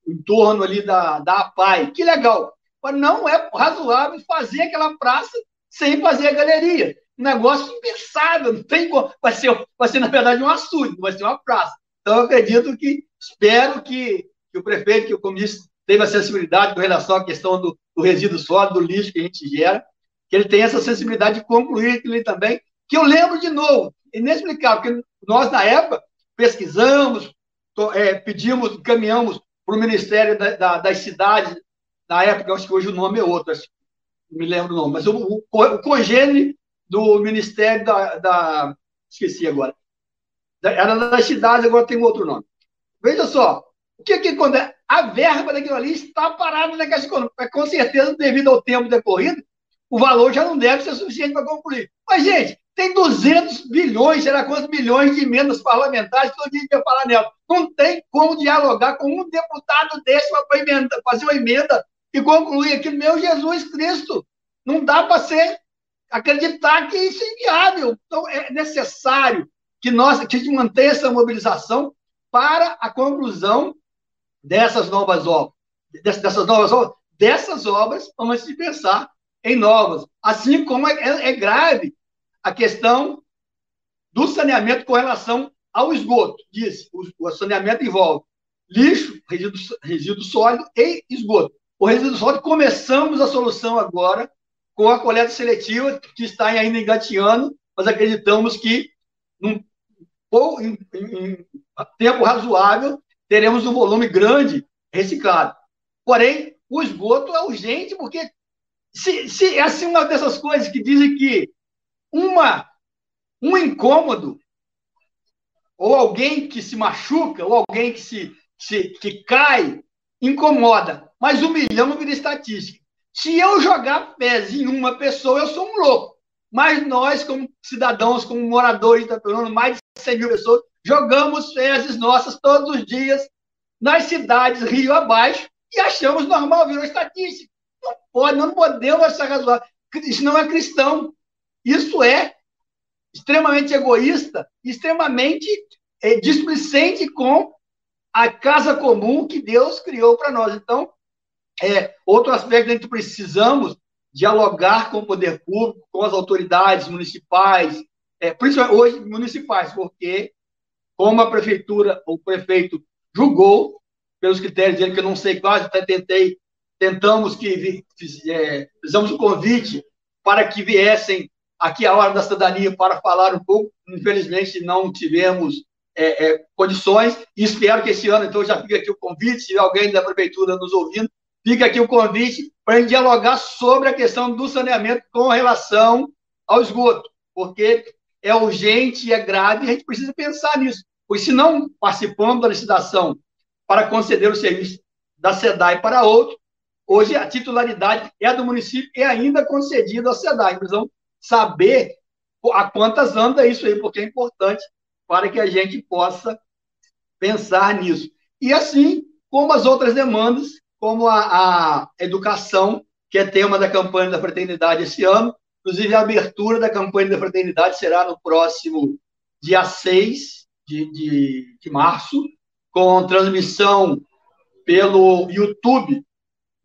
em torno ali da, da APAI. Que legal! Mas não é razoável fazer aquela praça sem fazer a galeria um negócio impensável, não tem como. Vai ser, vai ser, na verdade, um açude, vai ser uma praça. Então, eu acredito que, espero que, que o prefeito, que o comunista teve a sensibilidade com relação à questão do, do resíduo sólido, do lixo que a gente gera, que ele tenha essa sensibilidade de concluir aquilo também, que eu lembro de novo, inexplicável, porque nós, na época, pesquisamos, é, pedimos, caminhamos para o Ministério da, da, das Cidades, na época, acho que hoje o nome é outro, acho, não me lembro o nome, mas o, o, o Congênere do Ministério da, da esqueci agora, era das cidades, agora tem outro nome. Veja só, o que que quando é, a verba daquilo ali está parada na Caixa Econômica, com certeza, devido ao tempo decorrido, o valor já não deve ser suficiente para concluir. Mas, gente, tem 200 bilhões, será quantos milhões de emendas parlamentares, todo dia vai falar nela. Não tem como dialogar com um deputado desse para fazer uma emenda e concluir aquilo. Meu Jesus Cristo, não dá para ser acreditar que isso é inviável. Então, é necessário que nós que a gente mantenha essa mobilização para a conclusão dessas novas obras, dessas novas obras, dessas obras, antes de pensar em novas. Assim como é, é, grave a questão do saneamento com relação ao esgoto. Diz, o, o saneamento envolve lixo, resíduo, resíduo sólido e esgoto. O resíduo sólido, começamos a solução agora com a coleta seletiva, que está ainda engateando, mas acreditamos que, num, em, em, tempo razoável, teremos um volume grande reciclado. Porém, o esgoto é urgente, porque se, se é assim uma dessas coisas que dizem que uma, um incômodo, ou alguém que se machuca, ou alguém que se, se que cai, incomoda, mas um milhão vira estatística. Se eu jogar fezes em uma pessoa, eu sou um louco. Mas nós, como cidadãos, como moradores da Perona, mais de 100 mil pessoas, jogamos fezes nossas todos os dias nas cidades rio abaixo e achamos normal, virou estatística. Não pode, não podemos achar razoável. Isso não é cristão. Isso é extremamente egoísta, extremamente é, displicente com a casa comum que Deus criou para nós. Então, é, outro aspecto que precisamos dialogar com o poder público, com as autoridades municipais, é, principalmente hoje municipais, porque como a prefeitura, o prefeito julgou, pelos critérios dele, que eu não sei quase, até tentei, tentamos que é, fizemos um convite para que viessem aqui a hora da cidadania para falar um pouco, infelizmente não tivemos é, é, condições, e espero que esse ano, então já fica aqui o convite, se alguém da prefeitura nos ouvindo, Fica aqui o convite para dialogar sobre a questão do saneamento com relação ao esgoto, porque é urgente é grave e a gente precisa pensar nisso. Pois se não participamos da licitação para conceder o serviço da SEDAI para outro, hoje a titularidade é do município e ainda concedida à SEDAI. Precisamos saber a quantas anda isso aí, porque é importante para que a gente possa pensar nisso. E assim como as outras demandas como a, a educação, que é tema da campanha da fraternidade esse ano. Inclusive, a abertura da campanha da fraternidade será no próximo dia 6 de, de, de março, com transmissão pelo YouTube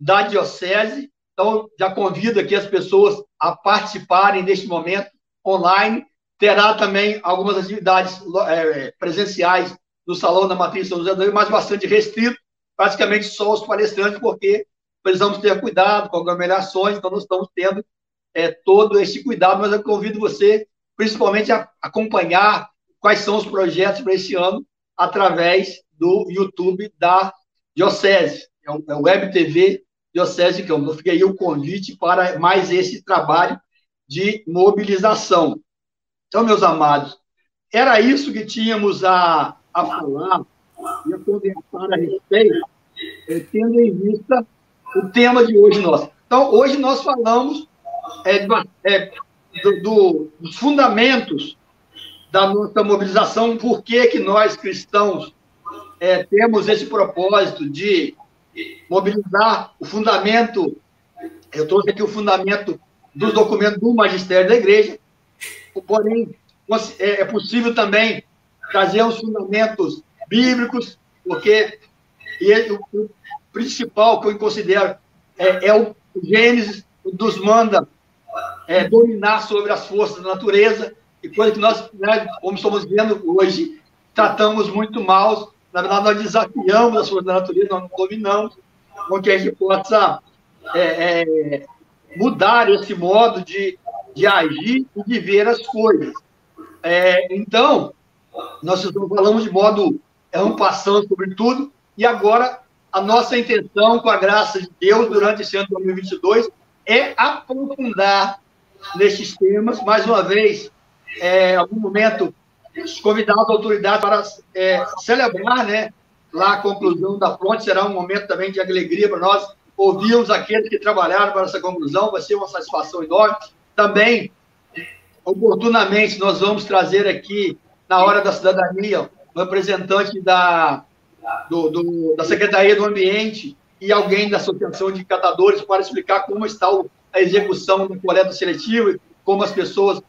da Diocese. Então, já convido aqui as pessoas a participarem neste momento online. Terá também algumas atividades é, presenciais no Salão da Matriz São José mas bastante restrito, praticamente só os palestrantes, porque precisamos ter cuidado com aglomerações, então nós estamos tendo é, todo esse cuidado, mas eu convido você, principalmente, a acompanhar quais são os projetos para esse ano através do YouTube da Diocese, é o, é Web TV Diocese Campo. Então, fica aí o convite para mais esse trabalho de mobilização. Então, meus amados, era isso que tínhamos a, a falar conversar a respeito, é, tendo em vista o tema de hoje nosso. Então, hoje nós falamos é, é, do, do, dos fundamentos da nossa mobilização, por que, que nós, cristãos, é, temos esse propósito de mobilizar o fundamento, eu trouxe aqui o fundamento dos documentos do magistério da igreja, porém, é, é possível também trazer os fundamentos bíblicos, porque o, o principal que eu considero é, é o Gênesis, nos manda é, dominar sobre as forças da natureza, e coisa que nós, né, como estamos vendo hoje, tratamos muito mal. Na verdade, nós desafiamos as forças da natureza, nós não dominamos, com que a gente possa é, é, mudar esse modo de, de agir e de ver as coisas. É, então, nós falamos de modo é um passando sobre tudo, e agora a nossa intenção, com a graça de Deus, durante esse ano de 2022, é aprofundar nesses temas. Mais uma vez, é, algum momento, convidar as autoridades para é, celebrar né, lá a conclusão da ponte. Será um momento também de alegria para nós ouvirmos aqueles que trabalharam para essa conclusão. Vai ser uma satisfação enorme. Também, oportunamente, nós vamos trazer aqui, na hora da cidadania, representante da, do, do, da Secretaria do Ambiente e alguém da Associação de Catadores para explicar como está o, a execução da coleta seletiva, como as pessoas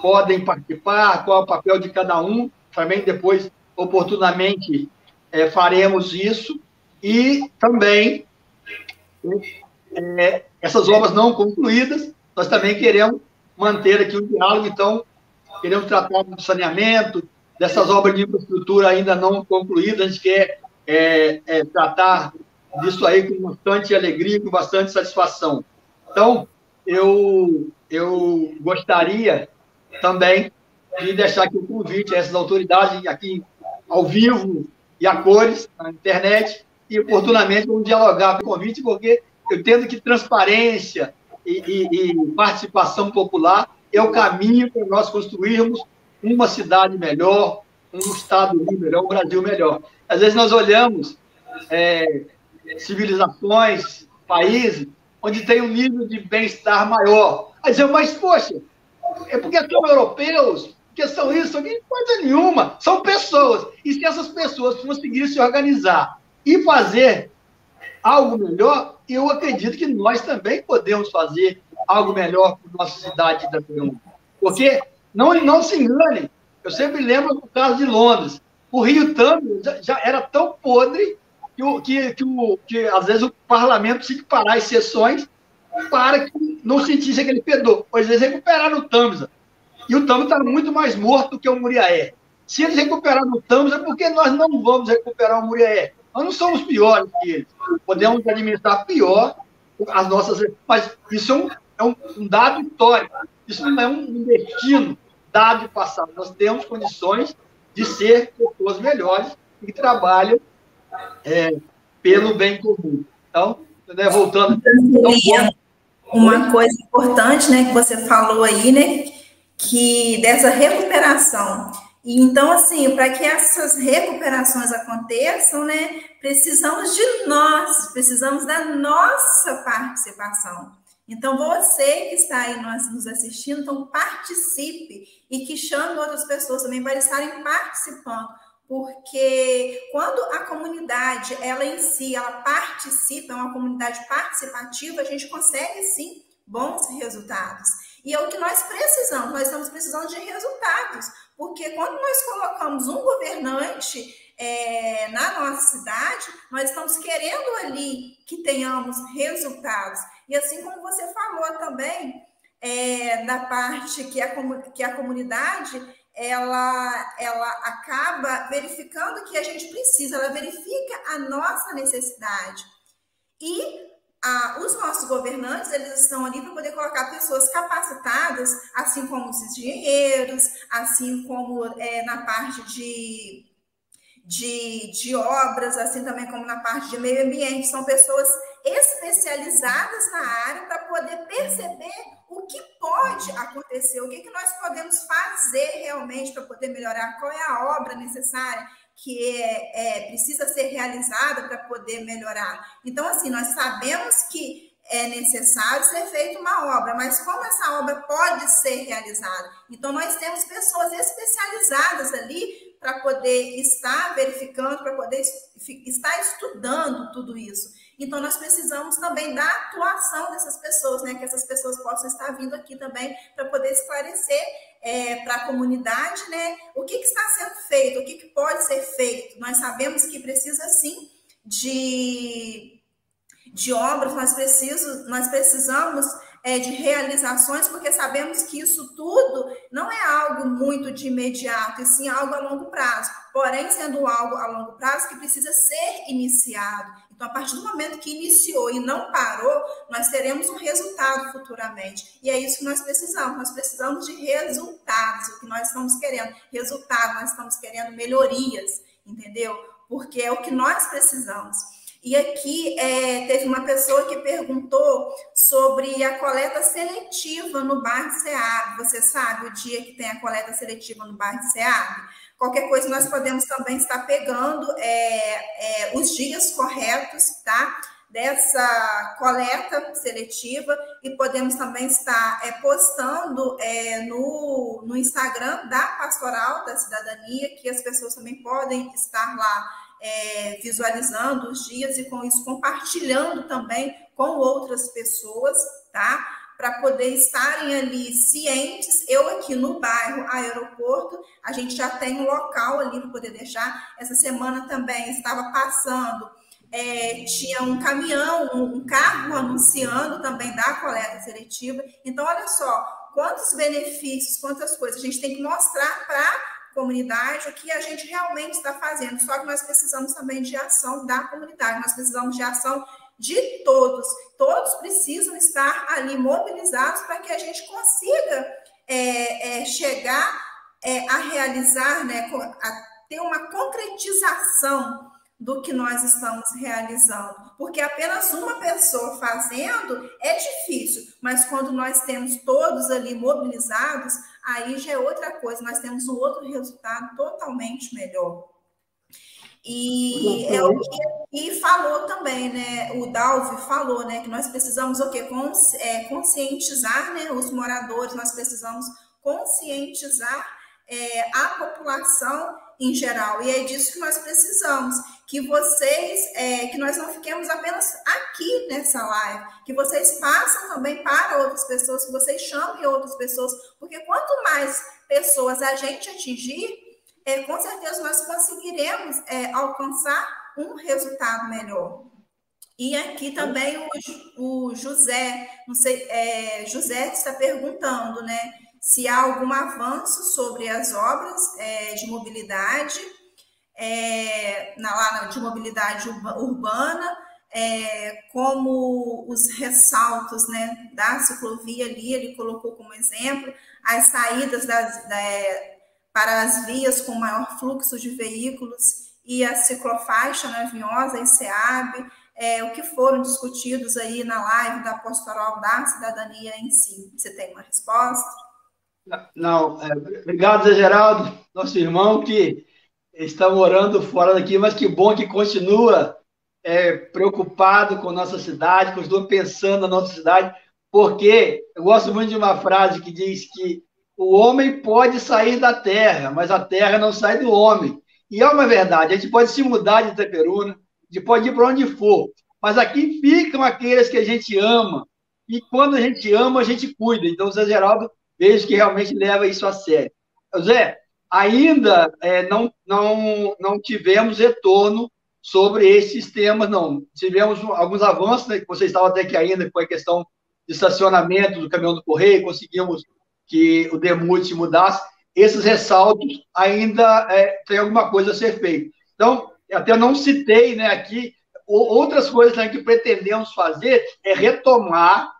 podem participar, qual é o papel de cada um. Também depois, oportunamente, é, faremos isso. E também, é, essas obras não concluídas, nós também queremos manter aqui um diálogo, então, queremos tratar do saneamento, dessas obras de infraestrutura ainda não concluídas, a gente quer é, é, tratar disso aí com bastante alegria, com bastante satisfação. Então, eu, eu gostaria também de deixar aqui o um convite a essas autoridades aqui ao vivo e a cores na internet e oportunamente vamos dialogar com o convite, porque eu entendo que transparência e, e, e participação popular é o caminho para nós construirmos uma cidade melhor, um estado melhor, um Brasil melhor. Às vezes nós olhamos é, civilizações, países, onde tem um nível de bem-estar maior. Mas eu, mas, poxa, é porque são europeus, porque são isso, são coisa nenhuma, são pessoas. E se essas pessoas conseguirem se organizar e fazer algo melhor, eu acredito que nós também podemos fazer algo melhor para a nossa cidade da Porque, não, não se engane, eu sempre lembro do caso de Londres. O Rio também já, já era tão podre que, o, que, que, o, que às vezes o parlamento tinha que parar as sessões para que não sentisse aquele fedor. Pois eles recuperaram o Tamsa. E o Tamsa está muito mais morto do que o Muriaé. Se eles recuperaram o Tamsa, é porque nós não vamos recuperar o Muriaé. Nós não somos piores que eles. Podemos administrar pior as nossas. Mas isso é um, é um dado histórico. Isso não é um destino dado passado. Nós temos condições de ser pessoas melhores e que trabalham é, pelo bem comum. Então, né, voltando. Então, uma coisa importante, né, que você falou aí, né, que dessa recuperação. E então, assim, para que essas recuperações aconteçam, né, precisamos de nós, precisamos da nossa participação. Então, você que está aí nos assistindo, então participe e que chame outras pessoas também para estarem participando, porque quando a comunidade, ela em si, ela participa, é uma comunidade participativa, a gente consegue sim bons resultados. E é o que nós precisamos, nós estamos precisando de resultados, porque quando nós colocamos um governante é, na nossa cidade, nós estamos querendo ali que tenhamos resultados. E assim como você falou também, é, da parte que a, que a comunidade ela, ela acaba verificando que a gente precisa, ela verifica a nossa necessidade. E a, os nossos governantes, eles estão ali para poder colocar pessoas capacitadas, assim como os engenheiros, assim como é, na parte de, de, de obras, assim também como na parte de meio ambiente. São pessoas especializadas na área para poder perceber o que pode acontecer, o que, que nós podemos fazer realmente para poder melhorar, qual é a obra necessária que é, é precisa ser realizada para poder melhorar. Então, assim, nós sabemos que é necessário ser feita uma obra, mas como essa obra pode ser realizada? Então, nós temos pessoas especializadas ali para poder estar verificando, para poder estar estudando tudo isso. Então, nós precisamos também da atuação dessas pessoas, né? Que essas pessoas possam estar vindo aqui também para poder esclarecer é, para a comunidade, né? O que, que, está sendo feito, o que, que pode ser feito. Nós sabemos que precisa sim de, de obras, nós, preciso, nós precisamos é, de realizações, porque sabemos que isso tudo não é algo muito de imediato, e sim algo a longo prazo. Porém, sendo algo a longo prazo que precisa ser iniciado. Então, a partir do momento que iniciou e não parou, nós teremos um resultado futuramente. E é isso que nós precisamos. Nós precisamos de resultados, o que nós estamos querendo. Resultado, nós estamos querendo melhorias, entendeu? Porque é o que nós precisamos. E aqui é, teve uma pessoa que perguntou sobre a coleta seletiva no bairro SEAB. Você sabe o dia que tem a coleta seletiva no bairro SEAB? Qualquer coisa nós podemos também estar pegando é, é, os dias corretos, tá? Dessa coleta seletiva e podemos também estar é, postando é, no, no Instagram da Pastoral da Cidadania, que as pessoas também podem estar lá é, visualizando os dias e com isso compartilhando também com outras pessoas, tá? Para poder estarem ali cientes. Eu aqui no bairro Aeroporto, a gente já tem um local ali para poder deixar. Essa semana também estava passando, é, tinha um caminhão, um, carro anunciando também da coleta seletiva. Então, olha só, quantos benefícios, quantas coisas a gente tem que mostrar para comunidade, o que a gente realmente está fazendo. Só que nós precisamos também de ação da comunidade, nós precisamos de ação de todos. Todos precisam estar ali mobilizados para que a gente consiga é, é, chegar é, a realizar, né, a ter uma concretização do que nós estamos realizando. Porque apenas uma pessoa fazendo é difícil, mas quando nós temos todos ali mobilizados, aí já é outra coisa, nós temos um outro resultado totalmente melhor. E é o que falou também, né? O Dalvi falou, né? Que nós precisamos o quê? É, conscientizar né, os moradores, nós precisamos conscientizar é, a população em geral. E é disso que nós precisamos, que vocês, é, que nós não fiquemos apenas aqui nessa live, que vocês passem também para outras pessoas, que vocês chamem outras pessoas, porque quanto mais pessoas a gente atingir, é, com certeza nós conseguiremos é, alcançar um resultado melhor. E aqui também o, o José, sei, é, José está perguntando, né? se há algum avanço sobre as obras é, de mobilidade, é, na, lá de mobilidade urbana, é, como os ressaltos né, da ciclovia ali, ele colocou como exemplo, as saídas das, da, para as vias com maior fluxo de veículos e a ciclofaixa na né, Vinhosa e SEAB, é, o que foram discutidos aí na live da pastoral da cidadania em si. Você tem uma resposta? Não, é, obrigado, Zé Geraldo, nosso irmão que está morando fora daqui, mas que bom que continua é, preocupado com nossa cidade, continua pensando na nossa cidade, porque eu gosto muito de uma frase que diz que o homem pode sair da terra, mas a terra não sai do homem. E é uma verdade, a gente pode se mudar de Itaperuna, a gente pode ir para onde for, mas aqui ficam aqueles que a gente ama, e quando a gente ama, a gente cuida. Então, o Zé Geraldo vejo que realmente leva isso a sério. Zé, ainda é, não, não, não tivemos retorno sobre esses temas, não. Tivemos alguns avanços, né, que você estava até aqui ainda, foi a questão de estacionamento do caminhão do correio, conseguimos que o Demute mudasse. Esses ressaltos ainda é, tem alguma coisa a ser feita. Então, até não citei né, aqui, outras coisas né, que pretendemos fazer é retomar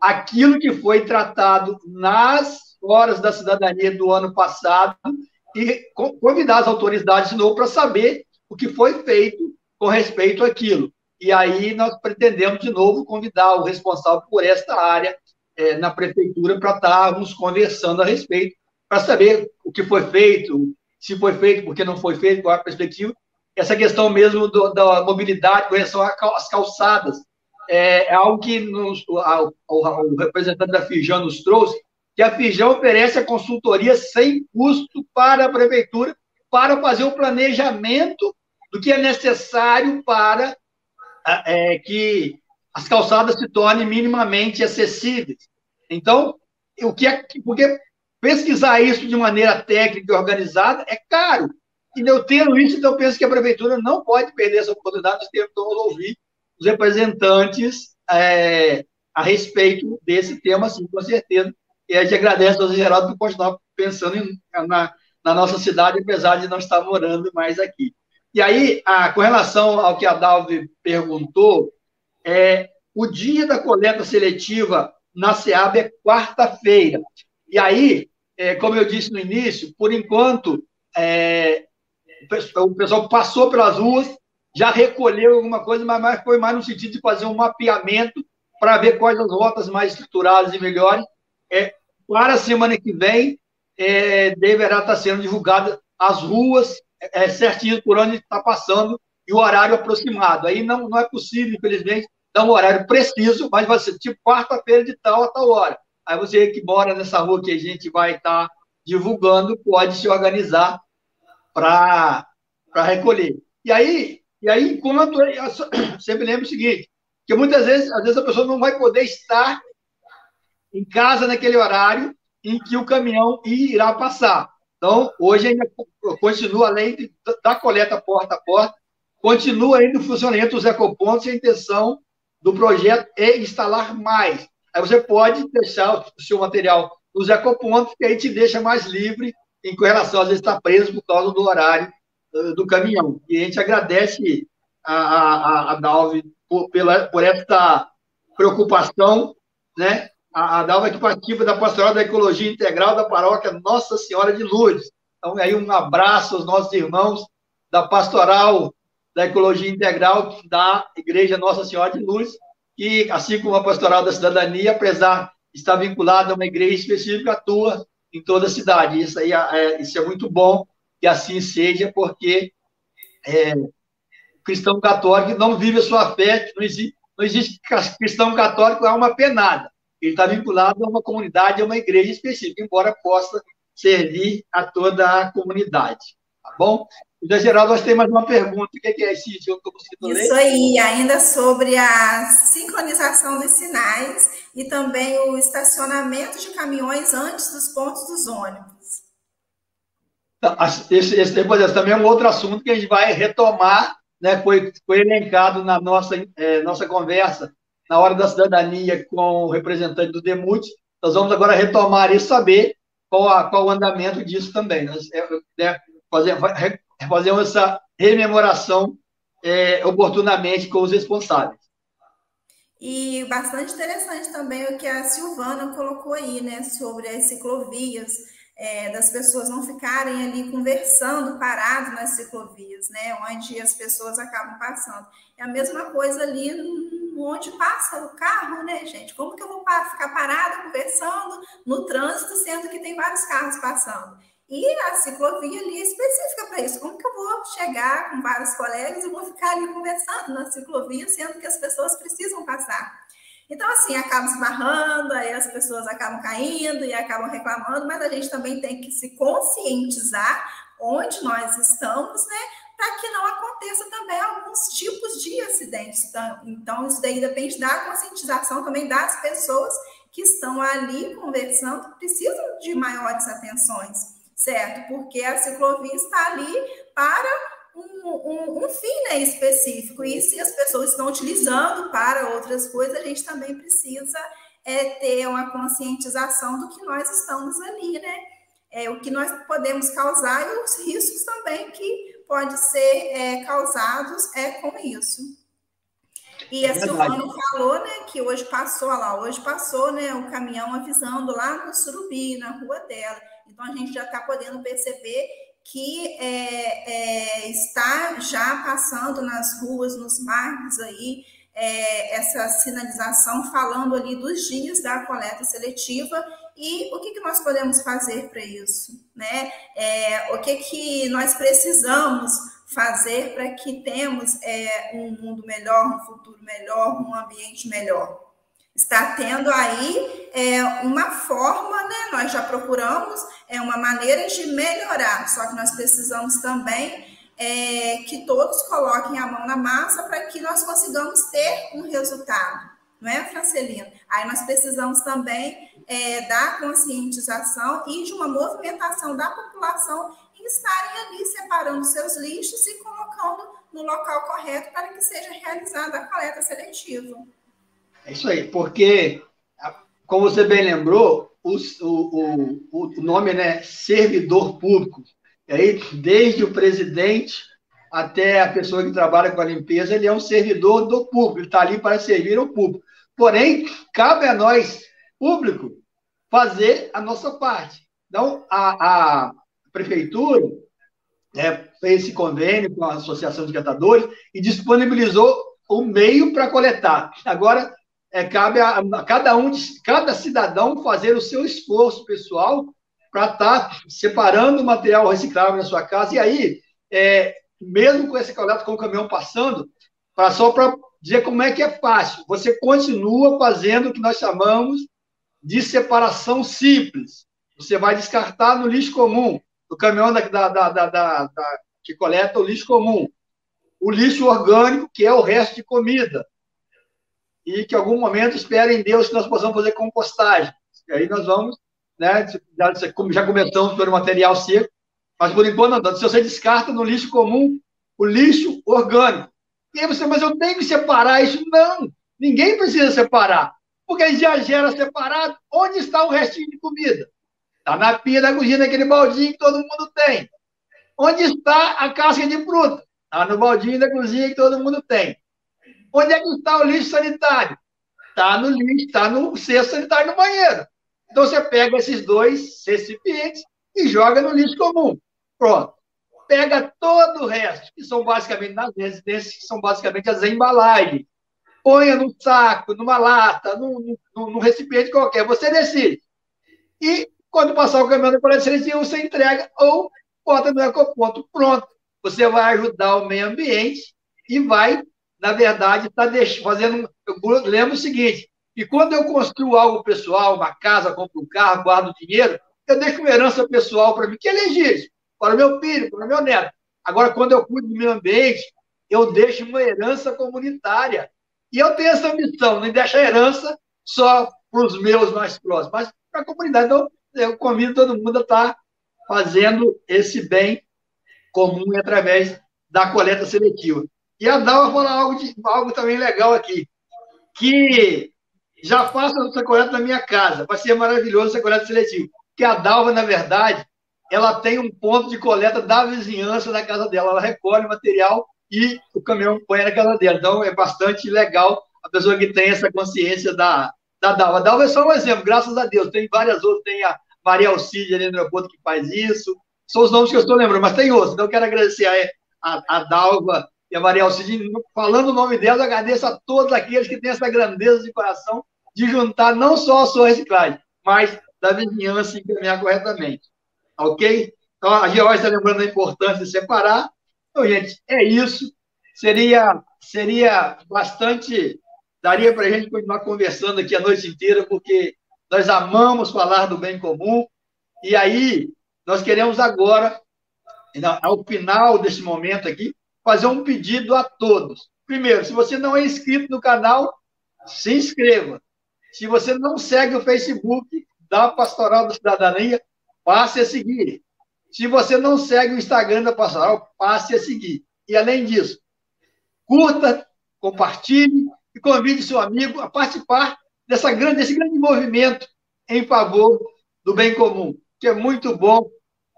aquilo que foi tratado nas horas da cidadania do ano passado e convidar as autoridades de novo para saber o que foi feito com respeito àquilo. E aí nós pretendemos de novo convidar o responsável por esta área é, na prefeitura para estarmos conversando a respeito, para saber o que foi feito, se foi feito, por que não foi feito, qual é a perspectiva. Essa questão mesmo do, da mobilidade com relação às calçadas, é, é algo que nos, a, o, o, representante da Fijão nos trouxe, que a Fijão oferece a consultoria sem custo para a prefeitura, para fazer o planejamento do que é necessário para é, que as calçadas se tornem minimamente acessíveis. Então, o que é, porque pesquisar isso de maneira técnica e organizada é caro. E eu tendo isso, então penso que a prefeitura não pode perder essa oportunidade, nós temos que ouvir os representantes é, a respeito desse tema, sim, com certeza. E a gente agradece ao Geraldo por continuar pensando em, na, na, nossa cidade, apesar de não estar morando mais aqui. E aí, a, com relação ao que a Dalvi perguntou, é, o dia da coleta seletiva na SEAB é quarta-feira. E aí, é, como eu disse no início, por enquanto, é, o pessoal passou pelas ruas, já recolheu alguma coisa, mas foi mais no sentido de fazer um mapeamento para ver quais as rotas mais estruturadas e melhores. É, para a semana que vem, é, deverá estar sendo divulgada as ruas é, certinho por onde está passando e o horário aproximado. Aí não, não é possível, infelizmente, dar um horário preciso, mas vai ser tipo quarta-feira de tal a tal hora. Aí você que mora nessa rua que a gente vai estar tá divulgando pode se organizar para recolher. E aí, e aí, enquanto sempre lembro o seguinte, que muitas vezes, às vezes a pessoa não vai poder estar em casa naquele horário em que o caminhão irá passar. Então, hoje ainda continua, além da coleta porta a porta, continua ainda o funcionamento dos ecopontos e a intenção do projeto é instalar mais. Aí você pode deixar o seu material nos ecopontos, que aí te deixa mais livre em relação, às vezes, estar preso por causa do horário uh, do caminhão. E a gente agradece a, a, a Dalve por, pela, por essa preocupação, né? A, a Dalva que participa da Pastoral da Ecologia Integral da Paróquia Nossa Senhora de Lourdes. Então, aí um abraço aos nossos irmãos da Pastoral da Ecologia Integral da Igreja Nossa Senhora de Lourdes, que, assim como a Pastoral da Cidadania, apesar de estar vinculada a uma igreja específica, atua em toda a cidade. Isso, aí é, isso é muito bom que assim seja, porque é, o cristão católico não vive a sua fé, não existe, não existe cristão católico, é uma penada. Ele está vinculado a uma comunidade, a uma igreja específica, embora possa servir a toda a comunidade. Tá bom? Então, Geraldo, nós temos mais uma pergunta. O que é esse idioma que eu consigo ler? Isso aí, ainda sobre a sincronização dos sinais e também o estacionamento de caminhões antes dos pontos dos ônibus. Tá, esse, esse, esse também é um outro assunto que a gente vai retomar, né? foi, foi elencado na nossa, é, nossa conversa na hora da cidadania com o representante do DEMUT. Nós vamos agora retomar e saber qual, a, qual o andamento disso também. Nós, é, é, fazer, fazemos essa rememoração é, oportunamente com os responsáveis. E bastante interessante também o que a Silvana colocou aí, né, sobre as ciclovias, é, das pessoas não ficarem ali conversando, parado nas ciclovias, né, onde as pessoas acabam passando. É a mesma coisa ali onde passa o carro, né, gente? Como que eu vou ficar parada conversando no trânsito, sendo que tem vários carros passando? E a ciclovia ali é específica para isso. Como que eu vou chegar com vários colegas e vou ficar ali conversando na ciclovia, sendo que as pessoas precisam passar? Então, assim, acaba esbarrando, aí as pessoas acabam caindo e acabam reclamando, mas a gente também tem que se conscientizar onde nós estamos, né? Para que não aconteça também alguns tipos de acidentes. Então, então, isso daí depende da conscientização também das pessoas que estão ali conversando, precisam de maiores atenções certo? Porque a ciclovia está ali para um, um, um, fim né, específico. E se as pessoas estão utilizando para outras coisas, a gente também precisa é, ter uma conscientização do que nós estamos ali, né? É, o que nós podemos causar e os riscos também que podem ser é, causados é com isso. E é a Silvana falou, né, que hoje passou lá, hoje passou, né, o caminhão avisando lá no Surubi, na rua dela. Então a gente já está podendo perceber que é, é, está já passando nas ruas, nos bairros aí, é, essa sinalização falando ali dos dias da coleta seletiva e o que, que nós podemos fazer para isso, né? É, o que, que nós precisamos fazer para que temos é, um mundo melhor, um futuro melhor, um ambiente melhor? Está tendo aí é, uma forma, né? Nós já procuramos é uma maneira de melhorar, só que nós precisamos também é, que todos coloquem a mão na massa para que nós consigamos ter um resultado, não é, Francelina? Aí nós precisamos também é, da conscientização e de uma movimentação da população em estarem ali separando seus lixos e colocando no local correto para que seja realizada a coleta seletiva. É isso aí, porque, como você bem lembrou, o, o, o nome é né, servidor público. E aí, desde o presidente até a pessoa que trabalha com a limpeza, ele é um servidor do público, ele está ali para servir ao público. Porém, cabe a nós, público, fazer a nossa parte. Então, a, a prefeitura né, fez esse convênio com a Associação de Catadores e disponibilizou o meio para coletar. Agora, é, cabe a, a, cada um, cada cidadão fazer o seu esforço pessoal para estar tá separando o material reciclável na sua casa. E aí, é, mesmo com esse coleta com o caminhão passando, pra, só para dizer como é que é fácil, você continua fazendo o que nós chamamos de separação simples. Você vai descartar no lixo comum, no caminhão da, da, da, da que coleta o lixo comum. O lixo orgânico, que é o resto de comida e que em algum momento espere em Deus que nós possamos fazer compostagem. E aí nós vamos, né, já, já começamos pelo material seco, mas por enquanto não. Se você descarta no lixo comum o lixo orgânico, e aí você, mas eu tenho que separar isso? Não, ninguém precisa separar, porque já gera separado. Onde está o restinho de comida? Está na pia da cozinha, naquele baldinho que todo mundo tem. Onde está a casca de fruta? Está no baldinho da cozinha que todo mundo tem. Onde é que está o lixo sanitário? Está no lixo, está no cesto sanitário no banheiro. Então você pega esses dois recipientes e joga no lixo comum. Pronto. Pega todo o resto, que são basicamente nas residências, que são basicamente as embalagens. Ponha num saco, numa lata, num, num, num recipiente qualquer. Você decide. E quando passar o caminhão da coleta seletiva, você entrega ou bota no ecoponto. Pronto. Você vai ajudar o meio ambiente e vai na verdade, está fazendo. Eu lembro o seguinte: que quando eu construo algo pessoal, uma casa, compro um carro, guardo dinheiro, eu deixo uma herança pessoal para mim, que é legítimo, para o meu filho, para o meu neto. Agora, quando eu cuido do meio ambiente, eu deixo uma herança comunitária. E eu tenho essa missão, não deixar herança só para os meus mais próximos, mas para a comunidade. Então, eu convido todo mundo a estar tá fazendo esse bem comum através da coleta seletiva. E a Dal vai falar algo, de, algo também legal aqui, que já faço essa coleta na minha casa, vai ser maravilhoso essa coleta seletiva. Porque a Dalva, na verdade, ela tem um ponto de coleta da vizinhança da casa dela, ela recolhe o material e o caminhão põe na casa dela. Então, é bastante legal a pessoa que tem essa consciência da, da Dalva. A Dalva é só um exemplo, graças a Deus. Tem várias outras, tem a Maria Alcide ali no aeroporto que faz isso. São os nomes que eu estou lembrando, mas tem outros. Então, eu quero agradecer a, a, a Dalva e a Maria Alcide, falando o nome dela, eu agradeço a todos aqueles que têm essa grandeza de coração de juntar não só a sua reciclagem, mas da vizinhança e encaminhar corretamente. Ok? Então, a Georgia está lembrando a importância de separar. Então, gente, é isso. Seria, seria bastante. Daria para a gente continuar conversando aqui a noite inteira, porque nós amamos falar do bem comum. E aí, nós queremos agora, ao final desse momento aqui, fazer um pedido a todos. Primeiro, se você não é inscrito no canal, se inscreva. Se você não segue o Facebook da Pastoral da Cidadania, passe a seguir. Se você não segue o Instagram da Pastoral, passe a seguir. E além disso, curta, compartilhe e convide seu amigo a participar dessa grande, desse grande movimento em favor do bem comum, que é muito bom,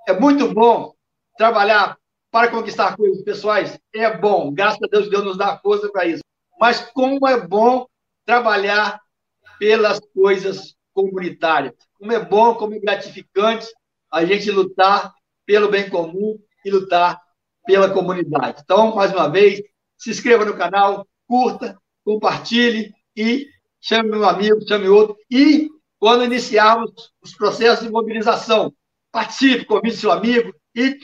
é muito bom trabalhar para conquistar coisas pessoais, é bom, graças a Deus, Deus nos dá força para isso. Mas como é bom trabalhar pelas coisas comunitárias, como é bom, como é gratificante a gente lutar pelo bem comum e lutar pela comunidade. Então, mais uma vez, se inscreva no canal, curta, compartilhe e chame um amigo, chame outro. E quando iniciarmos os processos de mobilização, participe, convide seu amigo e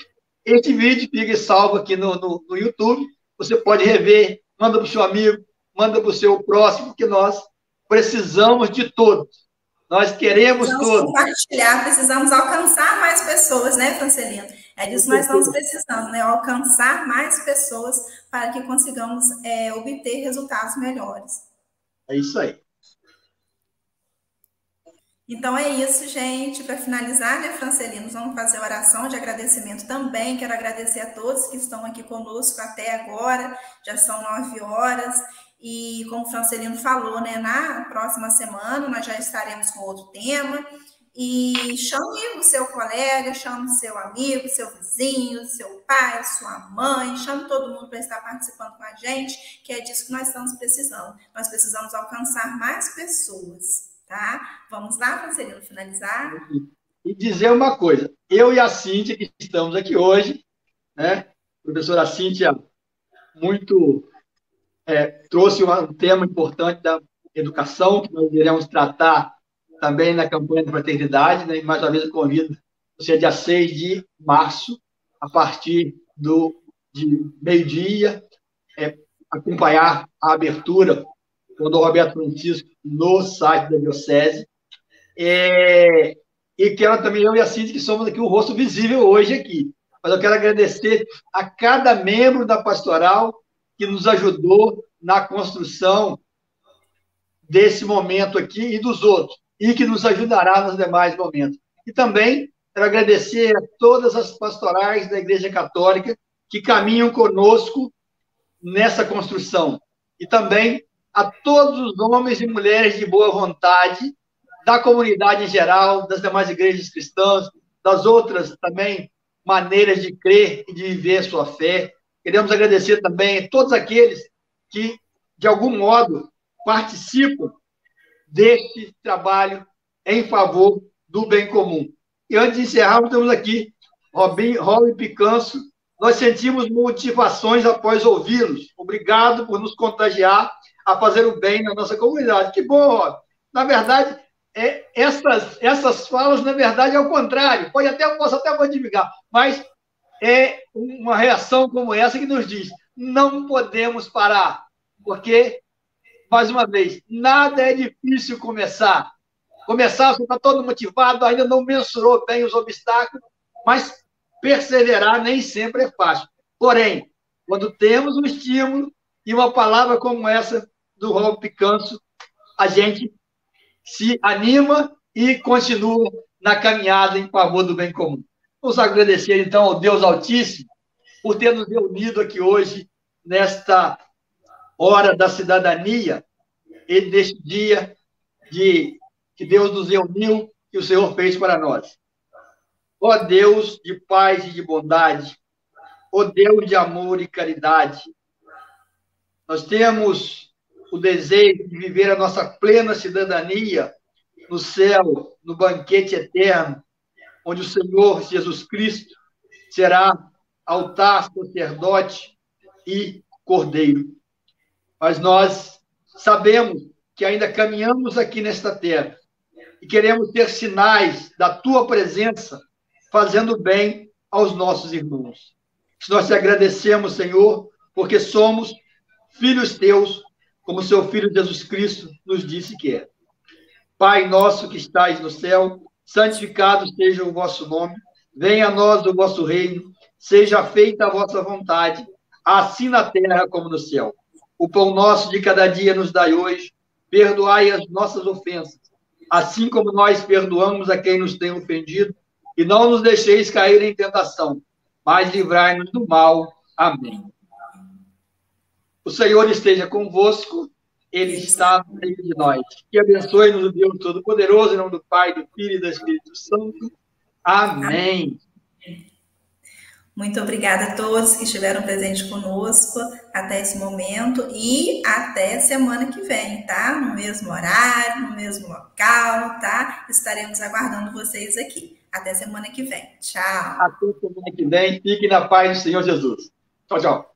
este vídeo fica salvo aqui no, no, no YouTube. Você pode rever, manda para o seu amigo, manda para o seu próximo, que nós precisamos de todos. Nós queremos precisamos todos. compartilhar, precisamos alcançar mais pessoas, né, Francelino? É disso que nós estamos precisando, né? Alcançar mais pessoas para que consigamos é, obter resultados melhores. É isso aí. Então é isso, gente. Para finalizar, né, Francelinos, vamos fazer a oração de agradecimento também. Quero agradecer a todos que estão aqui conosco até agora. Já são nove horas. E como o Francelino falou, né, na próxima semana nós já estaremos com outro tema. E chame o seu colega, chame o seu amigo, seu vizinho, seu pai, sua mãe, chame todo mundo para estar participando com a gente, que é disso que nós estamos precisando. Nós precisamos alcançar mais pessoas tá? Vamos lá, Francelino, finalizar. E dizer uma coisa, eu e a Cíntia, que estamos aqui hoje, né? A professora Cíntia muito é, trouxe um tema importante da educação, que nós iremos tratar também na campanha da fraternidade, né? E mais uma vez eu convido você dia 6 de março, a partir do, de meio-dia, é, acompanhar a abertura do Roberto Francisco no site da Diocese. É, e quero também, eu e a Cindy, que somos aqui o rosto visível hoje aqui. Mas eu quero agradecer a cada membro da pastoral que nos ajudou na construção desse momento aqui e dos outros, e que nos ajudará nos demais momentos. E também quero agradecer a todas as pastorais da Igreja Católica que caminham conosco nessa construção. E também a todos os homens e mulheres de boa vontade, da comunidade em geral, das demais igrejas cristãs, das outras também maneiras de crer e de viver sua fé. Queremos agradecer também a todos aqueles que, de algum modo, participam deste trabalho em favor do bem comum. E antes de encerrarmos, temos aqui Robin, Robin Picanso. Nós sentimos motivações após ouvi-los. Obrigado por nos contagiar a fazer o bem na nossa comunidade. Que bom, Rob. Na verdade, é, essas, essas falas, na verdade, é o contrário. Pode até, posso até modificar, mas é uma reação como essa que nos diz: não podemos parar, porque, mais uma vez, nada é difícil começar. Começar, você está todo motivado, ainda não mensurou bem os obstáculos, mas perseverar nem sempre é fácil. Porém, quando temos um estímulo e uma palavra como essa, do Rob Picanso, a gente se anima e continua na caminhada em favor do bem comum. Vamos agradecer, então, ao Deus Altíssimo por ter nos reunido aqui hoje, nesta hora da cidadania, e neste dia de que Deus nos reuniu e o Senhor fez para nós. Ó Deus de paz e de bondade, ó Deus de amor e caridade, nós temos o desejo de viver a nossa plena cidadania no céu, no banquete eterno, onde o Senhor Jesus Cristo será altar, sacerdote e cordeiro. Mas nós sabemos que ainda caminhamos aqui nesta terra e queremos ter sinais da tua presença, fazendo bem aos nossos irmãos. Nós te agradecemos, Senhor, porque somos filhos teus como seu Filho Jesus Cristo nos disse que é. Pai nosso que estais no céu, santificado seja o vosso nome, venha a nós o vosso reino, seja feita a vossa vontade, assim na terra como no céu. O pão nosso de cada dia nos dai hoje, perdoai as nossas ofensas, assim como nós perdoamos a quem nos tem ofendido, e não nos deixeis cair em tentação, mas livrai-nos do mal. Amém. O Senhor esteja convosco, Ele está no meio de nós. Que abençoe-nos o Deus Todo-Poderoso, em nome do Pai, do Filho e do Espírito Santo. Amém. Muito obrigada a todos que estiveram presentes conosco até esse momento e até semana que vem, tá? No mesmo horário, no mesmo local, tá? Estaremos aguardando vocês aqui. Até semana que vem. Tchau. Até semana que vem. Fique na paz do Senhor Jesus. Tchau, tchau.